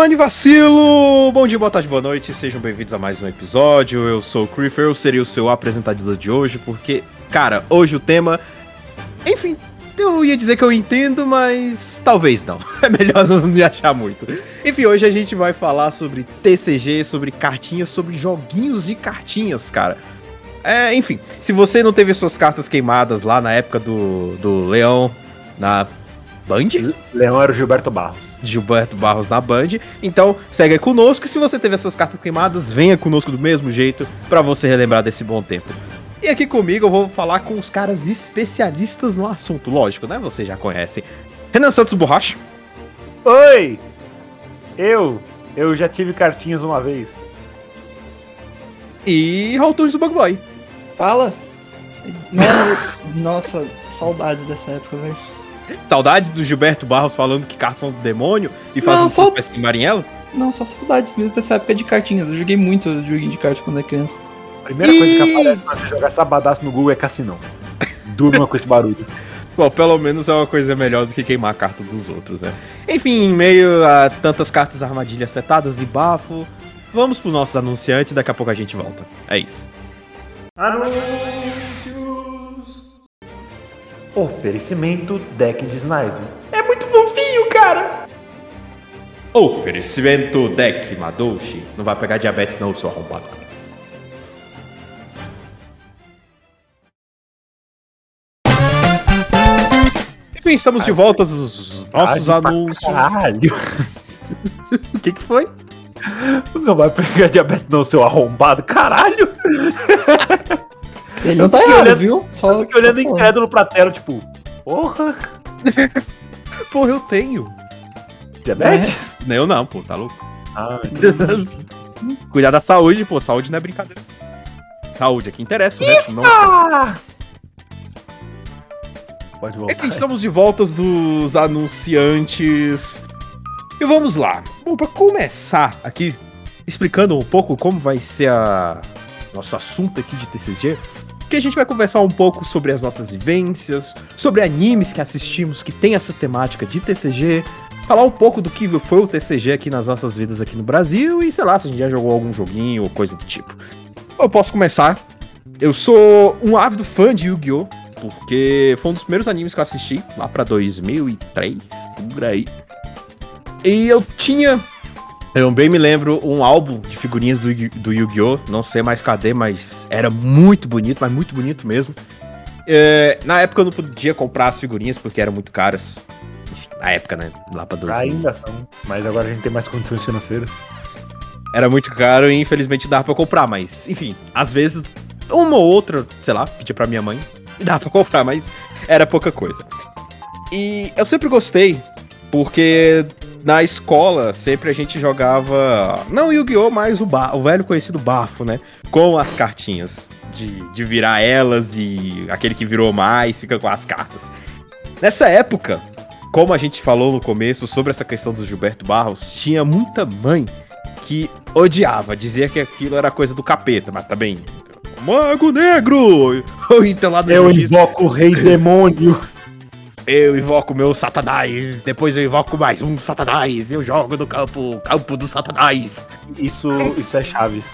Semana Vacilo! Bom dia, boa tarde, boa noite, sejam bem-vindos a mais um episódio. Eu sou o Creeper, eu serei o seu apresentador de hoje, porque, cara, hoje o tema. Enfim, eu ia dizer que eu entendo, mas talvez não. É melhor não me achar muito. Enfim, hoje a gente vai falar sobre TCG, sobre cartinhas, sobre joguinhos de cartinhas, cara. É, enfim, se você não teve suas cartas queimadas lá na época do, do Leão, na Band? Leão era o Gilberto Barros. Gilberto Barros na Band. Então, segue aí conosco. E se você teve essas cartas queimadas, venha conosco do mesmo jeito pra você relembrar desse bom tempo. E aqui comigo eu vou falar com os caras especialistas no assunto, lógico, né? Vocês já conhecem. Renan Santos Borracha. Oi! Eu, eu já tive cartinhas uma vez. E Raul Tunes do Bug Boy. Fala! Mano, nossa, saudades dessa época, velho. Saudades do Gilberto Barros falando que cartas são do demônio e fazendo Não, suas só- peças queimarem elas? Não, só saudades mesmo dessa época de cartinhas. Eu joguei muito joguinho de cartas quando era criança. A primeira coisa que aparece quando você jogar sabadaço no Google é cassinão. Durma com esse barulho. Bom, pelo menos é uma coisa melhor do que queimar a carta dos outros, né? Enfim, em meio a tantas cartas armadilhas setadas e bafo, vamos pro nossos anunciantes, daqui a pouco a gente volta. É isso. Anúncios! Oferecimento deck de Sniper. É muito fofinho, cara! Oferecimento deck Madouchi. Não vai pegar diabetes não, seu arrombado. Enfim, estamos de volta aos nossos pra anúncios. Caralho! O que que foi? Não vai pegar diabetes não, seu arrombado. Caralho! Ele não tá errado, olhando- viu? Só, Eu fiquei olhando incrédulo pra tela, tipo... Porra! Pô, eu tenho. Diabetes? Eu não, pô, tá louco? Ah, Cuidar da saúde, pô, saúde não é brincadeira. Saúde é que interessa, o resto não. Pode voltar. Enfim, estamos de voltas dos anunciantes. E vamos lá. Bom, pra começar aqui, explicando um pouco como vai ser a nosso assunto aqui de TCG, que a gente vai conversar um pouco sobre as nossas vivências, sobre animes que assistimos que tem essa temática de TCG, falar um pouco do que foi o TCG aqui nas nossas vidas aqui no Brasil e sei lá, se a gente já jogou algum joguinho ou coisa do tipo. Eu posso começar. Eu sou um ávido fã de Yu-Gi-Oh! Porque foi um dos primeiros animes que eu assisti, lá pra 2003, por aí. E eu tinha, eu bem me lembro, um álbum de figurinhas do, Yu- do Yu-Gi-Oh! Não sei mais cadê, mas era muito bonito, mas muito bonito mesmo. É, na época eu não podia comprar as figurinhas porque eram muito caras. Na época, né? Lá pra 2000. Ainda são, mas agora a gente tem mais condições financeiras. Era muito caro e infelizmente dava pra comprar, mas enfim, às vezes uma ou outra, sei lá, pedia pra minha mãe e dava pra comprar, mas era pouca coisa. E eu sempre gostei, porque na escola sempre a gente jogava, não Yu-Gi-Oh!, mas o, ba- o velho conhecido bafo, né? Com as cartinhas, de, de virar elas e aquele que virou mais fica com as cartas. Nessa época, como a gente falou no começo sobre essa questão do Gilberto Barros, tinha muita mãe que odiava, dizia que aquilo era coisa do capeta, mas também. Mago Negro! Ou então lá no Eu invoco o rei demônio. eu invoco meu Satanás, depois eu invoco mais um Satanás, eu jogo no campo, campo do Satanás. Isso, isso é Chaves.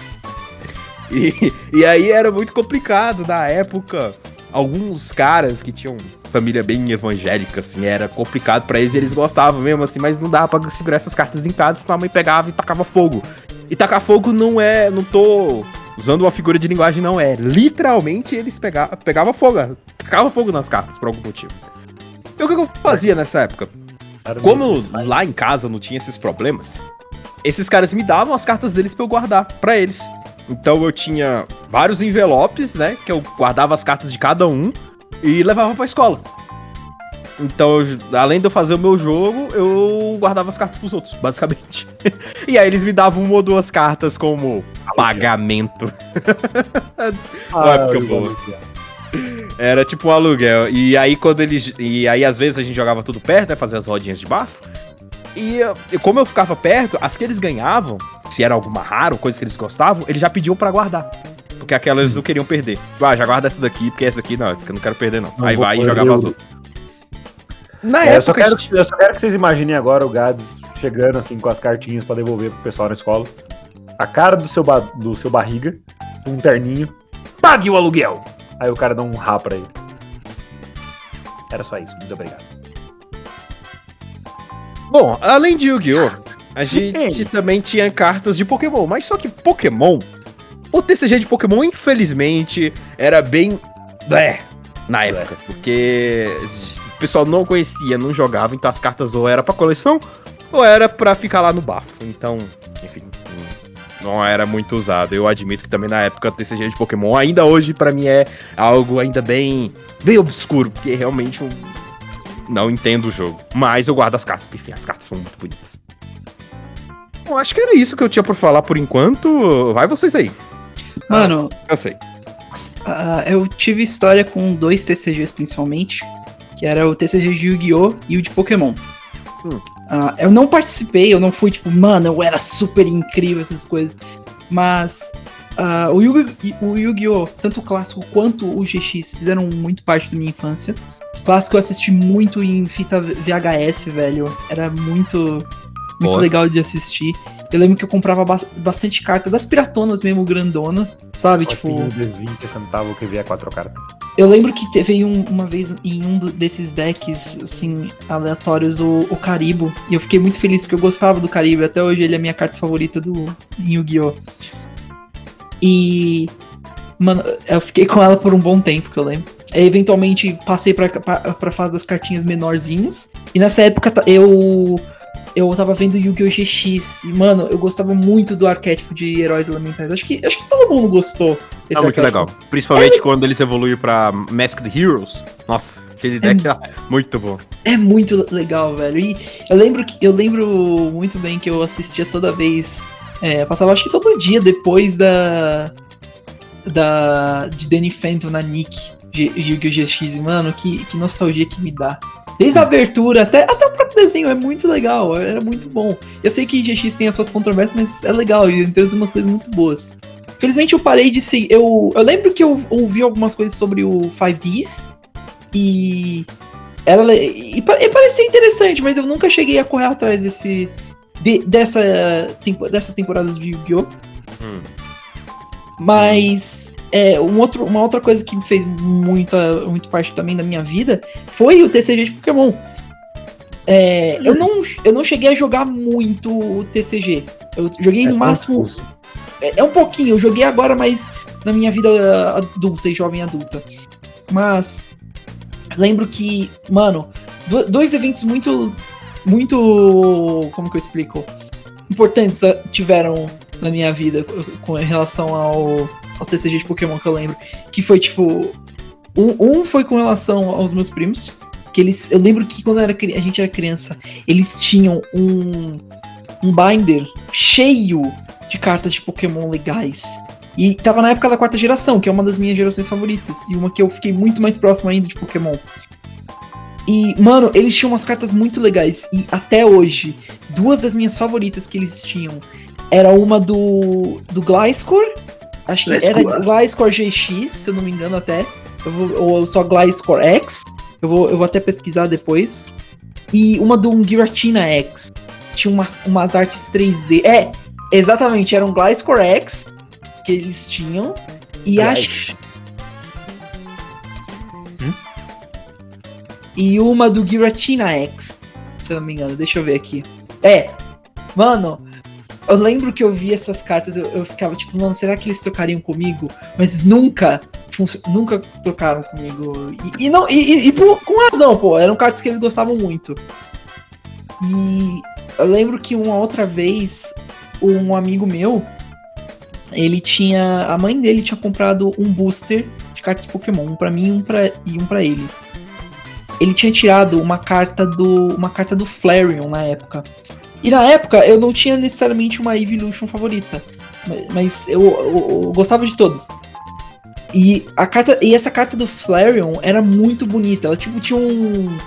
E, e aí era muito complicado na época. Alguns caras que tinham família bem evangélica, assim, era complicado pra eles e eles gostavam mesmo, assim, mas não dava pra segurar essas cartas em casa, senão a mãe pegava e tacava fogo. E tacar fogo não é. Não tô usando uma figura de linguagem, não é. Literalmente eles pegavam pegava fogo, tacava fogo nas cartas por algum motivo. E o que eu fazia nessa época? Como lá em casa não tinha esses problemas, esses caras me davam as cartas deles pra eu guardar pra eles. Então eu tinha vários envelopes, né? Que eu guardava as cartas de cada um e levava pra escola. Então, eu- além de eu fazer o meu jogo, eu guardava as cartas pros outros, basicamente. e aí eles me davam uma ou duas cartas como pagamento. Ah, época boa. Era tipo um aluguel. E aí quando eles. E aí às vezes a gente jogava tudo perto, né? Fazia as rodinhas de bafo. E eu- e como eu ficava perto, as que eles ganhavam, se era alguma rara ou coisa que eles gostavam, eles já pediam pra guardar. Porque aquelas eles não queriam perder. Tipo, ah, já guarda essa daqui, porque essa aqui não, essa aqui eu não quero perder, não. Não aí vai e jogava o- as outras. Na É, eu, só época. quero, gente- eu só quero que vocês imaginem agora o Gads chegando assim com as cartinhas pra devolver pro pessoal na escola. A cara do seu, ba- do seu barriga, um terninho. Pague o aluguel! Aí o cara dá um rá pra ele. Era só isso, muito obrigado. Bom, além de Yu-Gi-Oh! A gente também tinha cartas de Pokémon, mas só que Pokémon. O TCG de Pokémon, infelizmente, era bem. blé na época. Porque o pessoal não conhecia, não jogava, então as cartas ou era pra coleção ou era pra ficar lá no bafo. Então, enfim, não era muito usado. Eu admito que também na época TCG de Pokémon, ainda hoje, pra mim é algo ainda bem. bem obscuro, porque realmente eu não entendo o jogo. Mas eu guardo as cartas, porque enfim, as cartas são muito bonitas. Bom, acho que era isso que eu tinha por falar por enquanto. Vai vocês aí. Mano, Eu sei. ah, eu tive história com dois TCGs principalmente, que era o TCG de Yu-Gi-Oh! e o de Pokémon. Hum. Ah, eu não participei, eu não fui tipo, mano, eu era super incrível essas coisas. Mas ah, o Yu- o Yu-Gi-Oh! tanto o clássico quanto o GX fizeram muito parte da minha infância. O clássico eu assisti muito em fita VHS, velho. Era muito, muito Boa. legal de assistir. Eu lembro que eu comprava bas- bastante carta das piratonas mesmo, grandona. Sabe, tipo. Tipo... de 20 centavos que vier quatro cartas. Eu lembro que teve um- uma vez em um do- desses decks, assim, aleatórios, o, o Caribo. E eu fiquei muito feliz porque eu gostava do Caribo. Até hoje ele é a minha carta favorita do Yu-Gi-Oh! E. Mano, eu fiquei com ela por um bom tempo, que eu lembro. Eventualmente, passei pra, pra, pra fase das cartinhas menorzinhas. E nessa época eu. Eu tava vendo Yu-Gi-Oh! GX. E, mano, eu gostava muito do arquétipo de heróis elementais. Acho que, acho que todo mundo gostou. É muito legal. Principalmente quando eles evoluem pra Masked Heroes. Nossa, aquele deck é muito bom. É muito legal, velho. E eu lembro que eu lembro muito bem que eu assistia toda vez. É, passava acho que todo dia depois da. Da. De Danny Phantom na Nick. Yu-Gi-Oh! GX, e, mano, que, que nostalgia que me dá. Desde a abertura até, até o próprio desenho, é muito legal, era muito bom. Eu sei que GX tem as suas controvérsias, mas é legal e tem umas coisas muito boas. Felizmente eu parei de seguir. Eu, eu lembro que eu ouvi algumas coisas sobre o 5Ds e le- e, e parecia interessante, mas eu nunca cheguei a correr atrás desse de- dessa tempo- dessas temporadas de Yu-Gi-Oh. Hum. Mas é, um outro, uma outra coisa que me fez muita muito parte também da minha vida foi o TCG de Pokémon. É, eu, não, eu não cheguei a jogar muito o TCG. Eu joguei no máximo. É, é um pouquinho, eu joguei agora, mas na minha vida adulta e jovem adulta. Mas lembro que, mano, do- dois eventos muito. Muito. Como que eu explico? Importantes ah, tiveram na minha vida com relação ao, ao TCG de Pokémon que eu lembro. Que foi tipo. Um, um foi com relação aos meus primos. Que eles. Eu lembro que quando era, a gente era criança, eles tinham um. Um binder cheio de cartas de Pokémon legais. E tava na época da quarta geração, que é uma das minhas gerações favoritas. E uma que eu fiquei muito mais próximo ainda de Pokémon. E, mano, eles tinham umas cartas muito legais. E até hoje, duas das minhas favoritas que eles tinham era uma do. do Gliscor. Acho que era Gliscor. Gliscor GX, se eu não me engano até. Eu vou- ou só Gliscor X. Eu vou, eu vou até pesquisar depois. E uma do Giratina X. Tinha umas, umas artes 3D. É, exatamente, era um Gliscor X que eles tinham. E acho. Hum? E uma do Giratina X. Se eu não me engano, deixa eu ver aqui. É, mano, eu lembro que eu vi essas cartas, eu, eu ficava tipo, mano, será que eles trocariam comigo? Mas nunca, nunca trocaram comigo. E, e não, e, e- e por- com razão, pô, eram cartas que eles gostavam muito. E eu lembro que uma outra vez, um amigo meu, ele tinha. A mãe dele tinha comprado um booster de cartas Pokémon, um pra mim um pra, e um pra ele. Ele tinha tirado uma carta do. uma carta do Flareon na época. E na época eu não tinha necessariamente uma Evolution favorita. Mas, mas eu, eu- eu gostava de todas. E, a carta, e essa carta do Flareon era muito bonita. Ela tipo tinha um,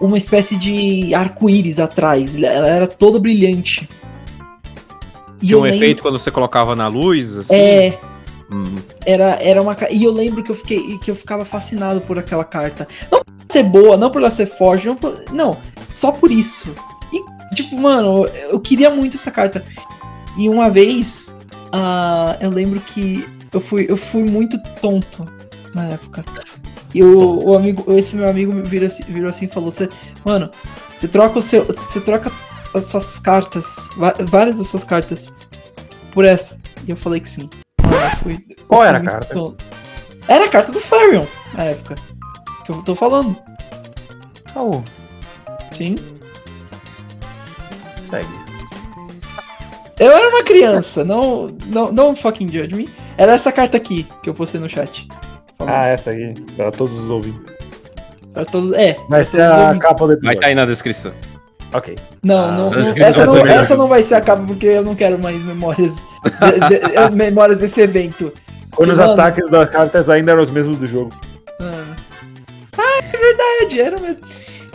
uma espécie de arco-íris atrás. Ela era toda brilhante. E Tinha um lembro- efeito quando você colocava na luz, assim. É, Hum. era, era uma E eu lembro que eu fiquei que eu ficava fascinado por aquela carta. Não por ela ser boa, não por ela ser forte, não, por- não só por isso. Tipo, mano, eu, queria muito essa carta. E uma vez, ah, eu lembro que eu fui, eu fui muito tonto na época. E o, o amigo, esse meu amigo me virou assim, virou assim e falou: "Cê- Mano, você troca o seu. Você troca as suas cartas, várias das suas cartas, por essa. E eu falei que sim. Mano, fui- Qual era a carta? tonto. Era a carta do Flareon, na época. Que eu tô falando. Oh, Sim. Segue. Eu era uma criança, não, não, não fucking judge me. Era essa carta aqui que eu postei no chat. Famosa. Ah, essa aí, pra todos os ouvintes. Pra todos, é. Vai ser a ouvintes. capa do Vai episódio. estar aí na descrição. Ok. Não, Ah, não, essa, não, essa não vai ser a capa porque eu não quero mais memórias, de- de- memórias desse evento. Quando os Mano. ataques das cartas ainda eram os mesmos do jogo. Ah, Ah, é verdade, era mesmo.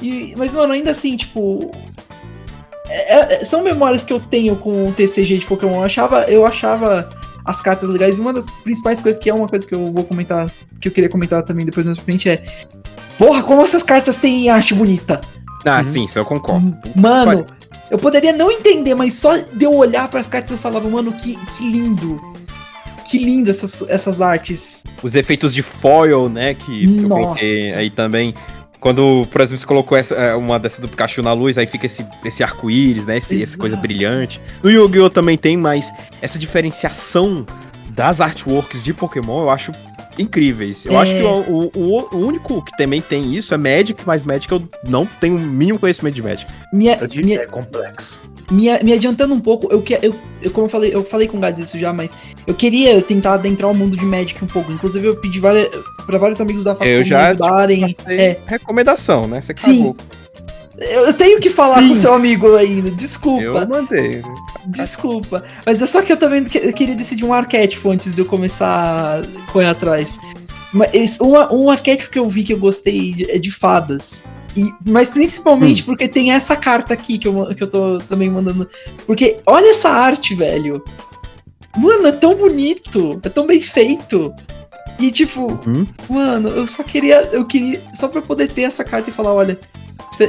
E, mas, mano, ainda assim, tipo. É- é- são memórias que eu tenho com o TCG de Pokémon. Eu achava, eu achava as cartas legais. E uma das principais coisas, que é uma coisa que eu vou comentar, que eu queria comentar também depois mais pra frente, é. Porra, como essas cartas têm arte bonita! Ah, Uhum. sim, isso eu concordo. Mano, eu poderia não entender, mas só de eu olhar pras cartas eu falava, mano, que, que lindo! Que lindo essas, essas artes. Os efeitos de foil, né, que eu Nossa. coloquei aí também. Quando, por exemplo, você colocou essa, é, uma dessa do Pikachu na luz, aí fica esse, esse arco-íris, né? Esse, essa coisa brilhante. No Yu-Gi-Oh! também tem, mas essa diferenciação das artworks de Pokémon eu acho incríveis. Eu É. acho que o, o- o único que também tem isso é Magic, mas Magic eu não tenho o mínimo conhecimento de Magic. Minha, Eu disse, minha, é complexo. Me, me adiantando um pouco, eu, que, eu, eu como eu falei, eu falei com o Gads isso já, mas eu queria tentar adentrar o mundo de Magic um pouco. Inclusive, eu pedi várias, pra vários amigos da Eu já, tipo, me ajudarem. Passei É, Recomendação, né? Você Sim. cagou. eu eu tenho que falar Sim. com seu amigo ainda, desculpa. Eu mandei. Desculpa. Mas é só que eu também queria decidir um arquétipo antes de eu começar a correr atrás. Mas um, um arquétipo que eu vi que eu gostei é de fadas. E, mas principalmente porque tem essa carta aqui que eu, que eu tô também mandando. Porque olha essa arte, velho. Mano, é tão bonito. É tão bem feito. E tipo, Uhum. mano, eu só queria. Eu queria. Só pra poder ter essa carta e falar, olha.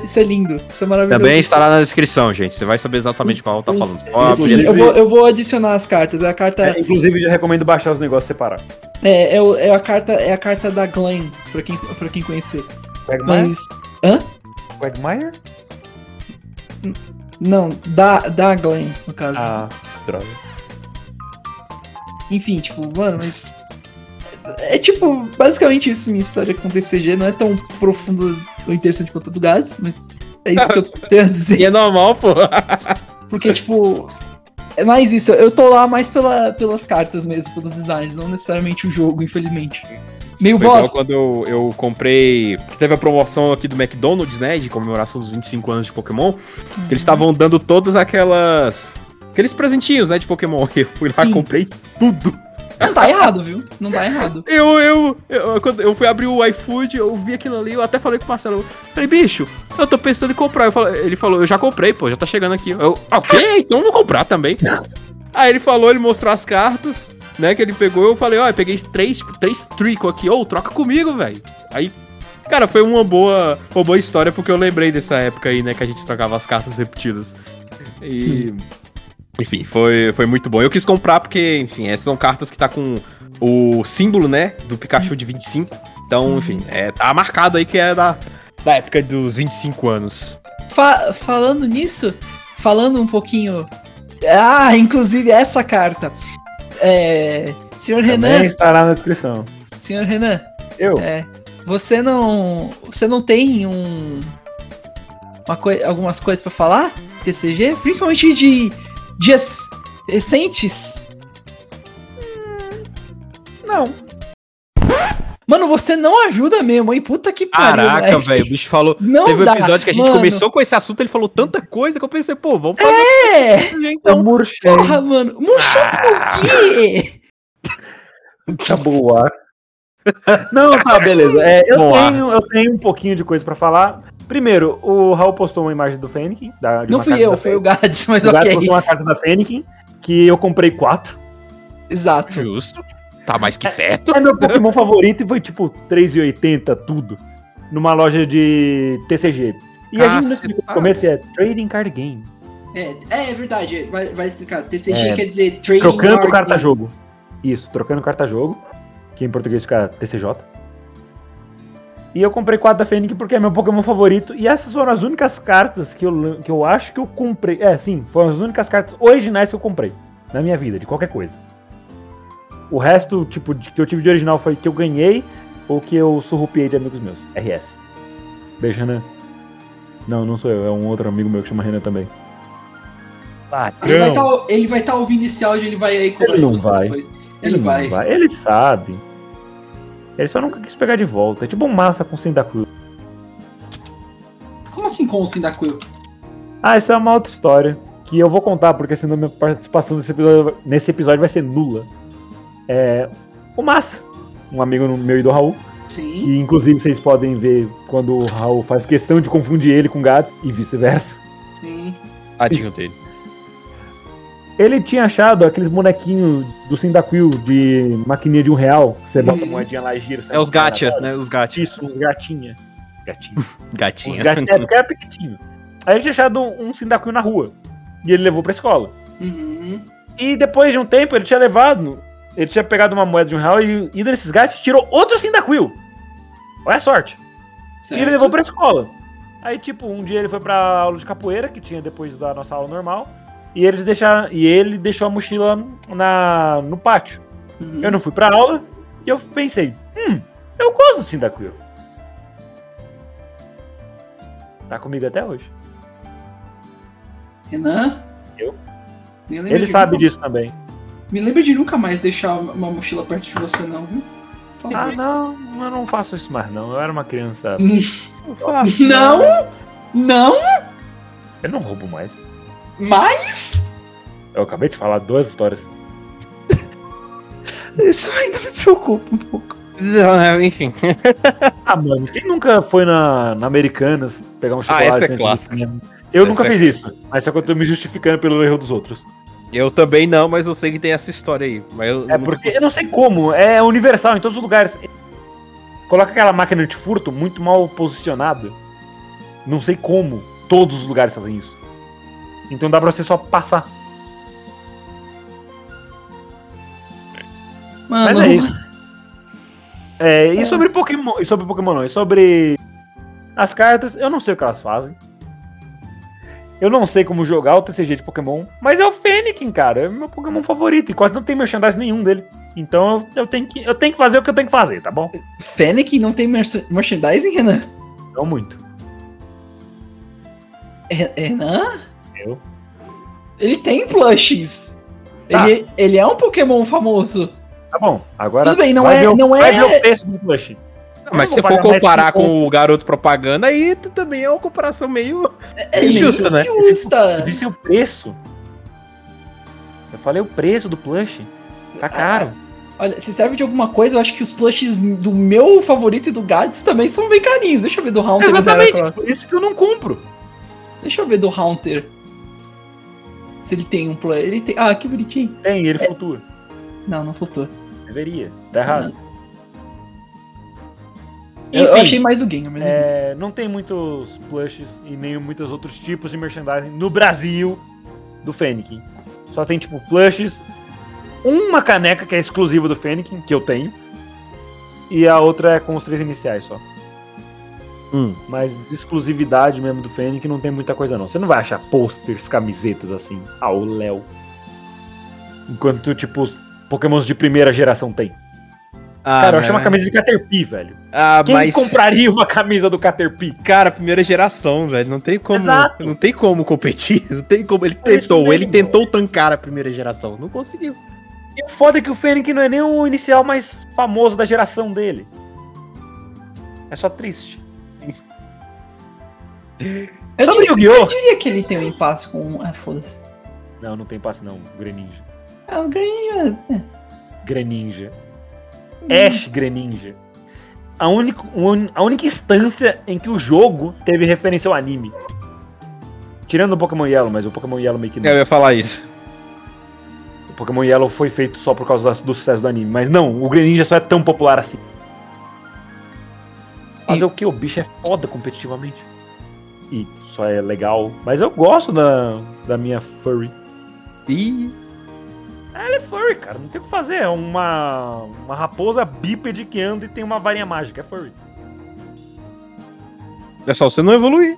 Isso é, lindo, isso é maravilhoso. Também estará na descrição, gente. Você vai saber exatamente qual tá falando. Sim, eu, vou, eu vou adicionar as cartas. É a carta. É, inclusive, já recomendo baixar os negócios separados. É, é, é a carta, é a carta da Glenn, pra quem, pra quem conhecer. Quagmire? Mas. Hã? Quagmire? Não, da, da Glenn, no caso. Ah, droga. Enfim, tipo, mano, mas. É tipo, basicamente isso minha história com TCG. Não é tão profundo ou interessante quanto a do Gás, mas é isso que eu tenho a E dizer. é normal, pô. Porque, tipo. É mais isso, eu tô lá mais pela, pelas cartas mesmo, pelos designs, não necessariamente o jogo, infelizmente. Meio Foi igual boss. quando eu, eu comprei. que Teve a promoção aqui do McDonald's, né? De comemoração dos 25 anos de Pokémon. Que eles estavam dando todas aquelas. Aqueles presentinhos, né? De Pokémon. Eu fui lá Sim. comprei tudo. Não tá errado, viu? Não tá errado. Eu, eu, eu, quando eu fui abrir o iFood, eu vi aquilo ali, eu até falei com o Marcelo. Falei, bicho, eu tô pensando em comprar. Eu falei- ele falou, eu já comprei, pô, já tá chegando aqui. Eu, ok, então eu vou comprar também. Aí ele falou, ele mostrou as cartas, né, que ele pegou. Eu falei, ó, eu peguei três, tipo, três trico aqui. Ô, troca comigo, velho. Aí, cara, foi uma boa, uma boa história, porque eu lembrei dessa época aí, né, que a gente trocava as cartas repetidas. E... Enfim, foi, foi muito bom. Eu quis comprar porque, enfim, essas são cartas que tá com o símbolo, né, do Pikachu de 25. Então, enfim, é, tá marcado aí que é da, da época dos 25 anos. Fa- falando nisso, falando um pouquinho. Ah, inclusive essa carta. É. Senhor Também Renan, estará na descrição. senhor Renan, Eu? é. Você não. Você não tem um. Uma coi- algumas coisas pra falar? TCG? Principalmente de dias recentes. Não. Mano, você não ajuda mesmo, hein? Puta que pariu, Caraca, velho, o bicho falou. Não Teve um dá, episódio que a gente mano. começou com esse assunto, ele falou tanta coisa que eu pensei, pô, vamos fazer É! desse jeito, então. murchei. Porra, mano. Murchou do quê? Acabou o ar. Não, tá, beleza. É, eu, Boa. tenho, eu tenho um pouquinho de coisa pra falar. Primeiro, o Raul postou uma imagem do Fênix. Da, Não uma fui eu, foi o. Gads, mas O ok. postou uma carta da Fênix que eu comprei quatro. Exato. Justo. Tá mais que certo. É meu Pokémon favorito e foi tipo 3,80 tudo. Numa loja de TCG. E a gente não explicou no Cacetada. começo é Trading Card Game. É, é, é verdade, vai, vai explicar. TCG É, quer dizer Trading Trocando Card carta Game. jogo. Isso, trocando carta jogo. Que em português fica TCJ. E eu comprei quatro da Fênix porque é meu Pokémon favorito. E essas foram as únicas cartas que eu, que eu acho que eu comprei. É, sim, foram as únicas cartas originais que eu comprei. Na minha vida, de qualquer coisa. O resto, tipo, de- que eu tive de original foi que eu ganhei ou que eu surrupiei de amigos meus. RS. Beijo, Renan. Não, não sou eu, é um outro amigo meu que chama Renan também. Ele vai tá, ele vai estar ouvindo esse áudio, ele vai aí cobrar Ele não vai. depois. Ele, vai. não Ele sabe. Ele só nunca quis pegar de volta. É tipo um massa com Cyndaquil. Como assim com o Cyndaquil? Ah, isso é uma outra história. Que eu vou contar, porque senão minha participação nesse episódio, nesse episódio vai ser nula. É. O Massa, um amigo meu e do Raul. Sim. Que inclusive vocês podem ver quando o Raul faz questão de confundir ele com gato e vice-versa. Sim. Tadinho dele. Ele tinha achado aqueles bonequinhos do Cyndaquil de maquininha de um real. que Você bota a Uhum. moedinha lá e gira. É os gacha, né? Os gacha. Isso, uns gatinha. Gatinho. Gatinha. Os gatinhos, é porque era pequitinho. Aí ele tinha achado um, Cyndaquil na rua. E ele levou pra escola. Uhum. E depois de um tempo ele tinha levado. Ele tinha pegado uma moeda de um real e ido nesses gatos e tirou outro Cyndaquil. Olha a sorte. E ele Certo. levou pra escola. Aí, tipo, um dia ele foi pra aula de capoeira, que tinha depois da nossa aula normal. E, eles deixaram, e ele deixou a mochila na, no pátio. Uhum. Eu não fui pra aula e eu pensei, hum, eu gosto do Cyndaquil. Tá comigo até hoje. Renan? Eu? Ele sabe disso também. Me lembra de nunca mais deixar uma mochila perto de você, não, viu? Ah, não, eu não faço isso mais não. Eu era uma criança. Não faço. Não! Não! Eu não roubo mais. Mas Eu acabei de falar duas histórias. isso ainda me preocupa um pouco. Não, Enfim. Ah, mano, quem nunca foi na, na Americanas pegar um chocolate essa é clássica. Eu Essa nunca é fiz isso, mas só que eu tô me justificando pelo erro dos outros. Eu também não, mas eu sei que tem essa história aí. Mas eu, É porque eu consegui. não sei como, é universal em todos os lugares. Coloca aquela máquina de furto muito mal posicionada. Não sei como todos os lugares fazem isso. Então dá pra você só passar. Mano, Mas é isso. É, e sobre Pokémon. E sobre Pokémon não, e sobre as cartas, eu não sei o que elas fazem. Eu não sei como jogar o TCG de Pokémon, mas é o Fênix, cara. É meu Pokémon favorito. E quase não tem merchandising nenhum dele. Então eu, eu tenho que, eu tenho que fazer o que eu tenho que fazer, tá bom? Fennec não tem merch- merchandising, Renan? Não muito. Re- Renan? Eu? Ele tem plushes. Tá. Ele, ele é um Pokémon famoso. Tá bom. Agora. Tudo bem, não vai é- ver não vai é- ver o preço do Plush. Mas se vou for comparar com o garoto propaganda, aí tu também é uma comparação meio. É Injusta, meio né? Eu Justa. disse o preço. Eu falei o preço do plush. Tá caro. Olha, se serve de alguma coisa, eu acho que os plushes do meu favorito e do Gads também são bem carinhos. Deixa eu ver do Haunter. do Exatamente, por isso que eu não compro. Deixa eu ver do Haunter. Se ele tem um plush. Ele tem. Ah, que bonitinho. Tem, ele flutua. Não, não faltou. Deveria. Tá errado. Eu, eu Enfim, achei mais do game, mas. é, não tem muitos plushes e nem muitos outros tipos de merchandising no Brasil do Fênix. Só tem tipo plushes, uma caneca que é exclusiva do Fênix, que eu tenho, e a outra é com os três iniciais só. Hum. Mas exclusividade mesmo do Fênix não tem muita coisa não. Você não vai achar posters, camisetas assim, ao Léo. Enquanto, tipo, os pokémons de primeira geração tem. Ah, Cara, eu achei uma camisa de Caterpie, velho. Ah, Quem mas. compraria uma camisa do Caterpie? Cara, primeira geração, velho. Não tem como. Exato. Não tem como competir. Não tem como. Ele É tentou, ele tentou tancar a primeira geração. Não conseguiu. E o foda é que o Fênix não é nem o inicial mais famoso da geração dele. É só triste. Eu Sobre diria, eu diria que ele tem um impasse com. Ah, foda-se. Não, não tem passe não. Greninja. Ah, o Greninja. é. Greninja. Ash Greninja. A única, un- a única instância em que o jogo teve referência ao anime. Tirando o Pokémon Yellow, mas o Pokémon Yellow meio que não. Eu ia falar isso. O Pokémon Yellow foi feito só por causa do sucesso do anime. Mas não, o Greninja só é tão popular assim. Fazer E- o que? O bicho é foda competitivamente. E só é legal. Mas eu gosto da, da minha furry. Ih, Ela é furry, cara. Não tem o que fazer. É uma, uma raposa bípede que anda e tem uma varinha mágica. É furry. é só você não evoluir.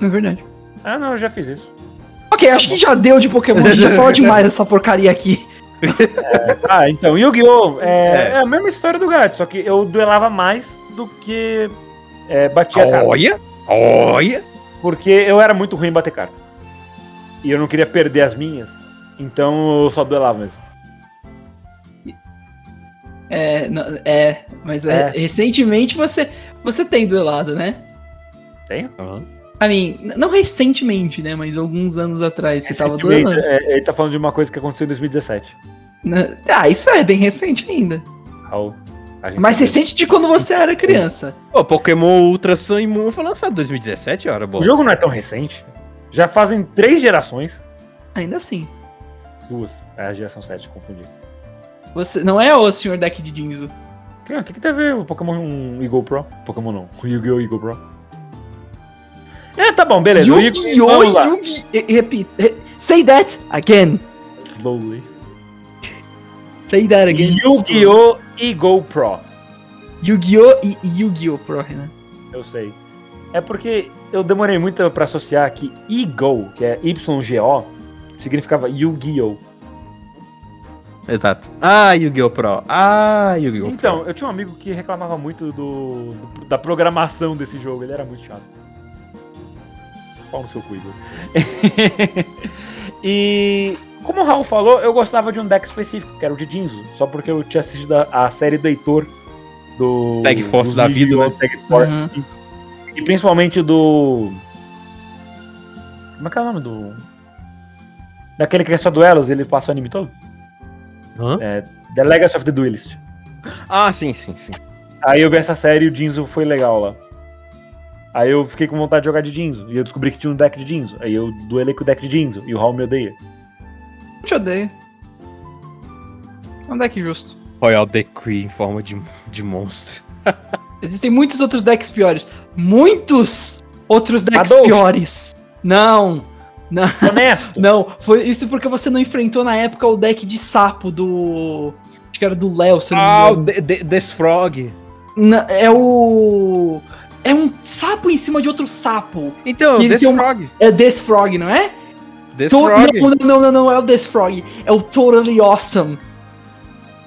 É verdade. Ah, não, eu já fiz isso. Ok, acho que já deu de Pokémon. A gente já falou demais dessa porcaria aqui. Ah, então, Yu-Gi-Oh! É, É. é a mesma história do gato, só que eu duelava mais do que é, batia carta. Olha, olha. Porque eu era muito ruim em bater carta. E eu não queria perder as minhas, então eu só duelava mesmo. É, não- é mas é, É. recentemente você, você tem duelado, né? Tenho? I mean, n- não recentemente, né? Mas alguns anos atrás você tava Recentemente, duelando. é, ele tá falando de uma coisa que aconteceu em 2017. Né? Ah, isso é bem recente ainda. Raul, a Mais recente de quando você era criança. Pô, Pokémon Ultra Sun e Moon foi lançado em 2017, hora O boa. jogo não é tão recente. Já fazem três gerações. Ainda assim. Duas. É a geração 7, confundi. Você não é o senhor deck de Jinzo. O que, que, tem a ver o Pokémon Eagle Pro? Pokémon não. O Yu-Gi-Oh! Eagle Pro. É, tá bom, beleza. Yu-Gi-Oh! Yu-Gi-Oh! Repeat. re- Say that again. Slowly. Say that again. Yu-Gi-Oh! Eagle Pro. Yu-Gi-Oh! e Yu-Gi-Oh! Pro, né? Eu sei. É porque eu demorei muito pra associar que Eagle, que é Y-G-O, significava Yu-Gi-Oh! Exato. Ah, Yu-Gi-Oh! Pro. Ah, Yu-Gi-Oh! Então, Pro. eu tinha um amigo que reclamava muito do, do- da programação desse jogo, ele era muito chato. Pau no seu cu, Igor. e como o Raul falou, eu gostava de um deck específico, que era o de Jinzo, só porque eu tinha assistido a, a série do Heitor do Tag Force da vida, né? Tag Force. Uhum. E principalmente do. Como é que é o nome do. Daquele que é só duelos, ele passa o anime todo? Hã? É, The Legacy of the Duelist. Ah, sim, sim, sim. Aí eu vi essa série e o Jinzo foi legal lá. Aí eu fiquei com vontade de jogar de Jinzo. E eu descobri que tinha um deck de Jinzo. Aí eu duelei com o deck de Jinzo. E o Raul me odeia. Eu te odeio. É um deck justo. Royal Decree em forma de, de monstro. Existem muitos outros decks piores. Muitos outros decks Adolfo. piores. Não. Não. Honesto! Não, foi isso porque você não enfrentou na época o deck de sapo do. Acho que era do Léo, se eu não me Ah, o engano. De- De- Desfrog. Na- É o. É um sapo em cima de outro sapo. Então, ele tem um- Desfrog. É Desfrog, não é? To- Desfrog. Não, não, não, não, é o Desfrog. É o Totally Awesome.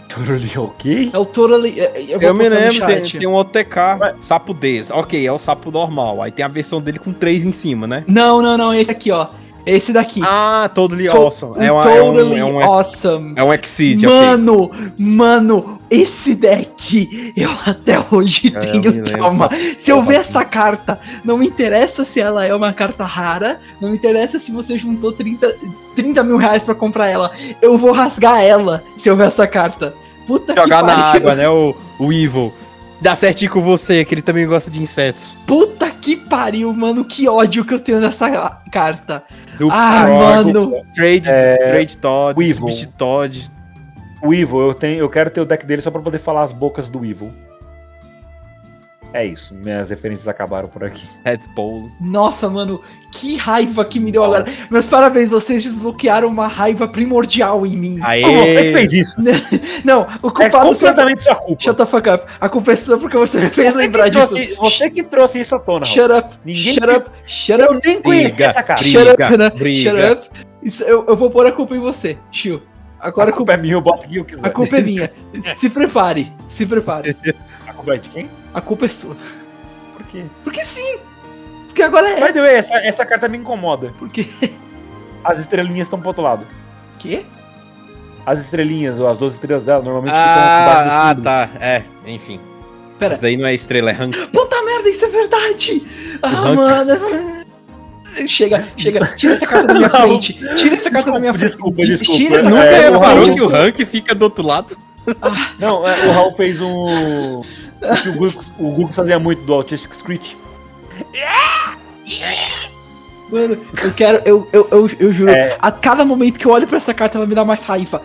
Totally ok? É o Totally. é- Eu, vou Eu me lembro, tem, tem um OTK, sapo Des. Ok, é o sapo normal. Aí tem a versão dele com três em cima, né? Não, não, não, esse aqui, ó. Esse daqui. Ah, totally To- awesome. É, uma, é um, é um, Awesome. é um Exceed. Mano, mano, esse deck eu até hoje É, eu tenho trauma. Se eu ver essa carta, não me interessa se ela é uma carta rara, não me interessa se você juntou 30, 30 mil reais pra comprar ela. Eu vou rasgar ela se eu ver essa carta. Puta Jogar na água, né? O, o Evil. Dá certinho com você, que ele também gosta de insetos. Puta que pariu, mano. Que ódio que eu tenho nessa carta. O Ah, Frog, mano. Trade, É, Trade Todd, o Evil. Speed Todd. O Evil, eu, tenho, eu quero ter o deck dele só pra poder falar as bocas do Evil. É isso, minhas referências acabaram por aqui. Red Pole. Nossa, mano, que raiva que me deu agora. Meus parabéns, vocês desbloquearam uma raiva primordial em mim. Aê! Como você que fez isso? Não, o É culpado foi. completamente sua culpa. Shut the fuck up. A culpa é sua porque você me fez Você lembrar trouxe, você que trouxe isso à tona. Shut up, Ninguém shut up, shut Eu up, nem conhecia Briga, essa cara. briga. shut up, briga. shut up. Isso, eu, eu vou pôr a culpa em você, Chiu. Agora a culpa é minha, eu boto quem eu quiser. a culpa é minha. Se prepare, se prepare. A culpa é de quem? A culpa é sua. Por quê? Porque sim. Porque agora é. By the way, essa, essa carta me incomoda. Porque. As estrelinhas estão pro outro lado. Quê? as estrelinhas, ou as 12 estrelas dela, normalmente Ah, ficam ah, tá. É, enfim. Pera. Isso daí não é estrela, é rank. Puta merda, isso é verdade! Ah, ranking. mano. Chega, chega, tira essa carta da minha Não. frente. Tira essa carta da minha frente. Desculpa, Tira desculpa. essa Nunca carta É, da minha frente. que o rank fica do outro lado? Não, é, o Raul fez um. O que o Google, o Google fazia muito do Autistic Screech. Mano, eu quero, eu, eu, eu, eu juro, É. a cada momento que eu olho pra essa carta, ela me dá mais raiva.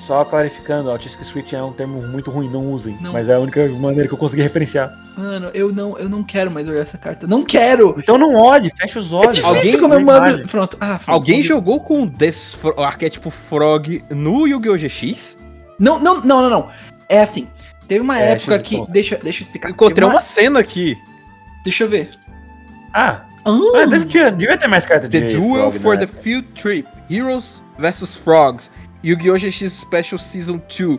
Só clarificando, Autistic Screech é um termo muito ruim, não usem. Não. Mas é a única maneira que eu consegui referenciar. Mano, eu não, eu não quero mais olhar essa carta. Não quero! Então não olhe, fecha os É olhos. difícil Alguém quando eu mando. Pronto. Ah, pronto, Alguém jogou com fro- arquétipo Frog no Yu-Gi-Oh! GX? Não, não, não, não, não. É assim. Teve uma É, época que. Deixa, deixa eu explicar. Encontrei Teve uma cena aqui. Deixa eu ver. Ah, Ah, ah deve ter, devia ter mais carta de The Duel Frog, for né? the Field Trip. Heroes vs Frogs. Yu-Gi-Oh! GX Special Season 2.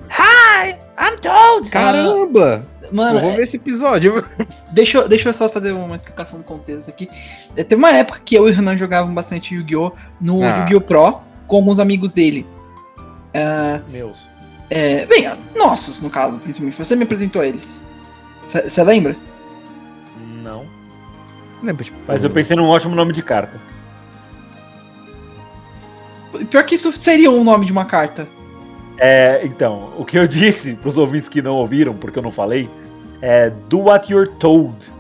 I'm told! Caramba! mano, eu vou ver esse episódio. Deixa, eu- deixa eu só fazer uma explicação do contexto aqui. É, Teve uma época que eu e o Renan jogavam bastante Yu-Gi-Oh! no Ah. Yu-Gi-Oh! Pro com alguns amigos dele. Ah, Meus. É, bem, nossos, no caso, principalmente. Você me apresentou eles. Você lembra? Não. Lembra, tipo, Mas eu pensei num ótimo nome de carta. Pior que isso seria um nome de uma carta. É, então, o que eu disse pros ouvintes que não ouviram, porque eu não falei, é Do What You're Told.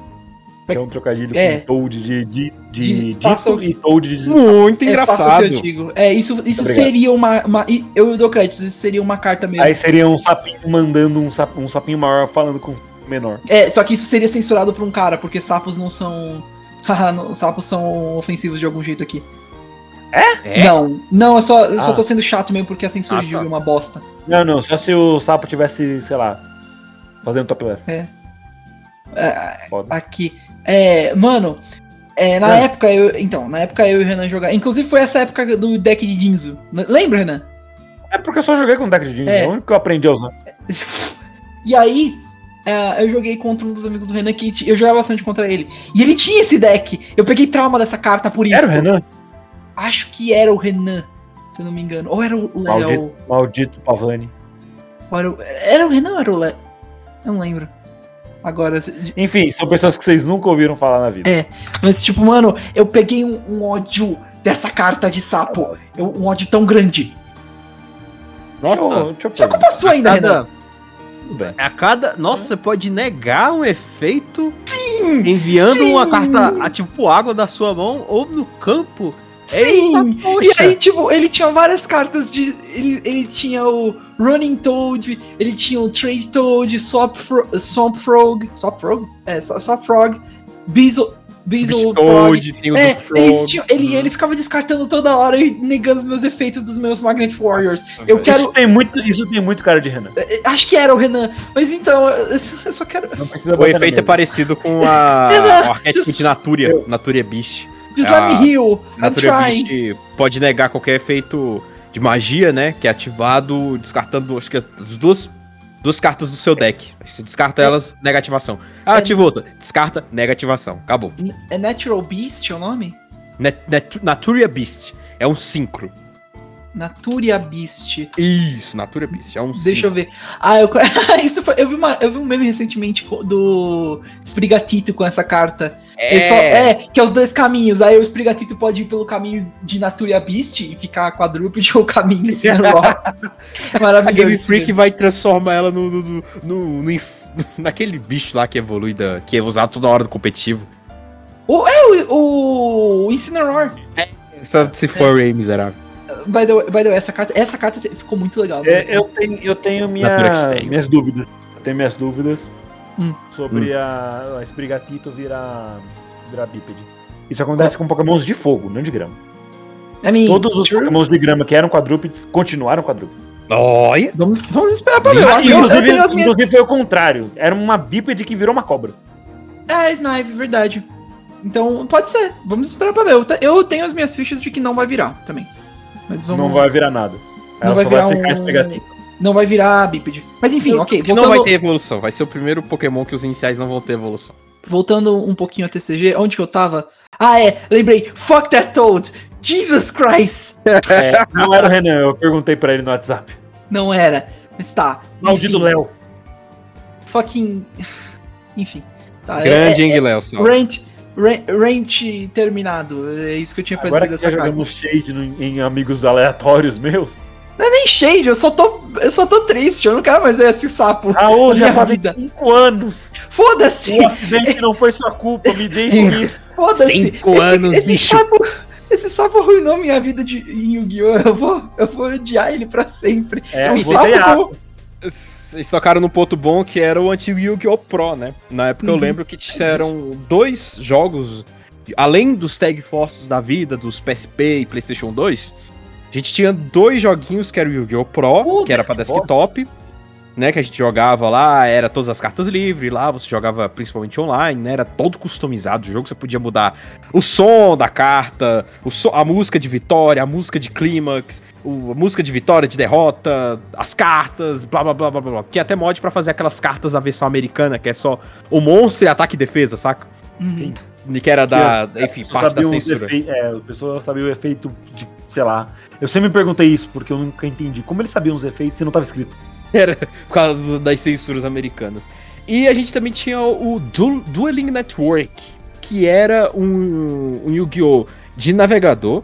Que é um trocadilho É. com Toad de, de, De- de dito e Toad de Muito É, engraçado. digo. É, isso, isso Obrigado. seria uma, uma- Eu dou crédito, isso seria uma carta mesmo. Aí seria um sapinho mandando um, sap, um sapinho maior falando com um menor. É, só que isso seria censurado por um cara, porque sapos não são. Sapos são ofensivos de algum jeito aqui. É? Não, não, eu só, eu só Ah. tô sendo chato mesmo porque a censura Ah, de tá. é uma bosta. Não, não, só se o sapo tivesse, sei lá, fazendo topless. É, Foda. aqui. É, mano, é, na Ah. época eu. Então, na época eu e o Renan jogar. Inclusive foi essa época do deck de Jinzu. N- Lembra, Renan? É porque eu só joguei com deck de jeans, É. é o único que eu aprendi a usar. E aí, é, eu joguei contra um dos amigos do Renan que eu jogava bastante contra ele. E ele tinha esse deck. Eu peguei trauma dessa carta por isso. Era o Renan? Acho que era o Renan, se eu não me engano. Ou era o Léo. Maldito, maldito Pavani. Ou Era o, era o Renan ou era o Léo? Eu não lembro. Agora, Enfim, são pessoas que vocês nunca ouviram falar na vida. É. mas tipo, mano, eu peguei um, um ódio dessa carta de sapo. Eu- um ódio tão grande. Nossa, Deixa eu, deixa eu Isso é culpa perguntar. sua ainda, Renan. cada, Tudo bem. a cada. Nossa, você pode negar um efeito enviando sim. uma carta a tipo água da sua mão ou no campo. Sim! Eita. E aí, tipo, ele tinha várias cartas de. Ele, ele tinha o Running Toad, ele tinha o Trade Toad, Swamp, Fro Swamp Frog. Swamp Frog? É, Swa- Swamp Frog. Beezle. Beezle. Toad, tem o É, do Frog. eles tinham- ele, ele ficava descartando toda hora e negando os meus efeitos dos meus Magnet Warriors. Nossa, Eu velho. quero- Isso tem, muito, isso tem muito cara de Renan. É, Acho que era o Renan. Mas então, eu só quero. O efeito é parecido com a, Renan, o arquétipo just- de Naturia, Naturia Beast. Just let Ah, me heal. I'm Naturia trying. Beast pode negar qualquer efeito de magia, né? Que é ativado descartando, acho que é as duas, duas cartas do seu deck. Aí Você descarta elas, negativação. Ah, É. ativa outra. Descarta, negativação. Acabou. É Natural Beast é o nome? Net, Nat- Naturia Beast. É um sincro. Naturia Beast. Isso, Naturia Beast. É um Deixa eu ver. Ah, eu, isso foi- eu, vi uma, eu vi um meme recentemente do Sprigatito com essa carta. Falam- É. é, que é os dois caminhos. Aí o Sprigatito pode ir pelo caminho de Naturia Beast e ficar quadrúpede ou caminho Cinnamon. A Maravilhoso. Game esse Freak vai transformar ela no, no, no, no- naquele bicho lá que evolui, da, que é usado toda hora no competitivo. O, é o, o, Incineroar. Só se for aí, miserável. By the, way, by the way, essa carta, essa carta ficou muito legal. É, eu tenho, eu tenho minha, minhas dúvidas. Eu tenho minhas dúvidas Hum. sobre a, a Sprigatito virar, virar bípede. Isso acontece com pokémons de fogo, não de grama. I mean, Todos os true. pokémons de grama que eram quadrúpedes continuaram quadrúpedes. Olha! Vamos, vamos esperar pra ver. Eu, eu, eu Inclusive, tenho as minhas... inclusive foi o contrário. Era uma bípede que virou uma cobra. É, Snipe, verdade. Então, pode ser. Vamos esperar pra ver. Eu, eu tenho as minhas fichas de que não vai virar também. Mas vamos... Não vai virar nada. Não Ela vai só virar vai ficar um... Não vai virar bípede. Mas enfim, ok. Que Voltando, não vai ter evolução. Vai ser o primeiro Pokémon que os iniciais não vão ter evolução. voltando um pouquinho a TCG, onde que eu tava? Ah, é, lembrei. Fuck that Toad. Jesus Christ! É, não era o Renan, eu perguntei pra ele no WhatsApp. Não era. Mas tá. Maldito Léo. Fucking. Enfim. Tá, Grande, é, hein, é, é, rant, rant, rant terminado. É isso que eu tinha pra Agora dizer dessa carta. jogamos shade no- em amigos aleatórios meus. Não é nem shade, eu só tô. Eu só tô triste, eu não quero mais ver esse sapo. Ah, ô, na já minha fazem vida. 5 anos. Foda-se! O acidente não foi sua culpa, me deixe ir. Foda-se! Cinco Esse- anos, esse bicho. Sapo, esse sapo arruinou minha vida de, em Yu-Gi-Oh! Eu vou, eu vou odiar ele pra sempre. É, um você sapo é Vocês tocaram no ponto bom que era o antigo Yu-Gi-Oh! Pro, né? Na época eu Uhum. lembro que tiveram dois jogos, além dos Tag Forces da vida, dos PSP e PlayStation 2, a gente tinha dois joguinhos que era o Yu-Gi-Oh! Pro, Pô, que era pra desktop. desktop, né? Que a gente jogava lá, era todas as cartas livres, lá você jogava principalmente online, né? Era todo customizado o jogo, você podia mudar o som da carta, o so- a música de vitória, a música de clímax, o- a música de vitória, de derrota, as cartas, blá blá blá blá blá. Tinha até mod pra fazer aquelas cartas da versão americana, que é só o monstro e ataque e defesa, saca? Uhum. Sim. Que era da, Que enfim, Só parte da censura. efe- É, o pessoal sabia o efeito de, sei lá. Eu sempre me perguntei isso, porque eu nunca entendi. Como eles sabiam os efeitos se não tava escrito? Era por causa das censuras americanas. E a gente também tinha o Du- Dueling Network, que era um, um Yu-Gi-Oh! de navegador,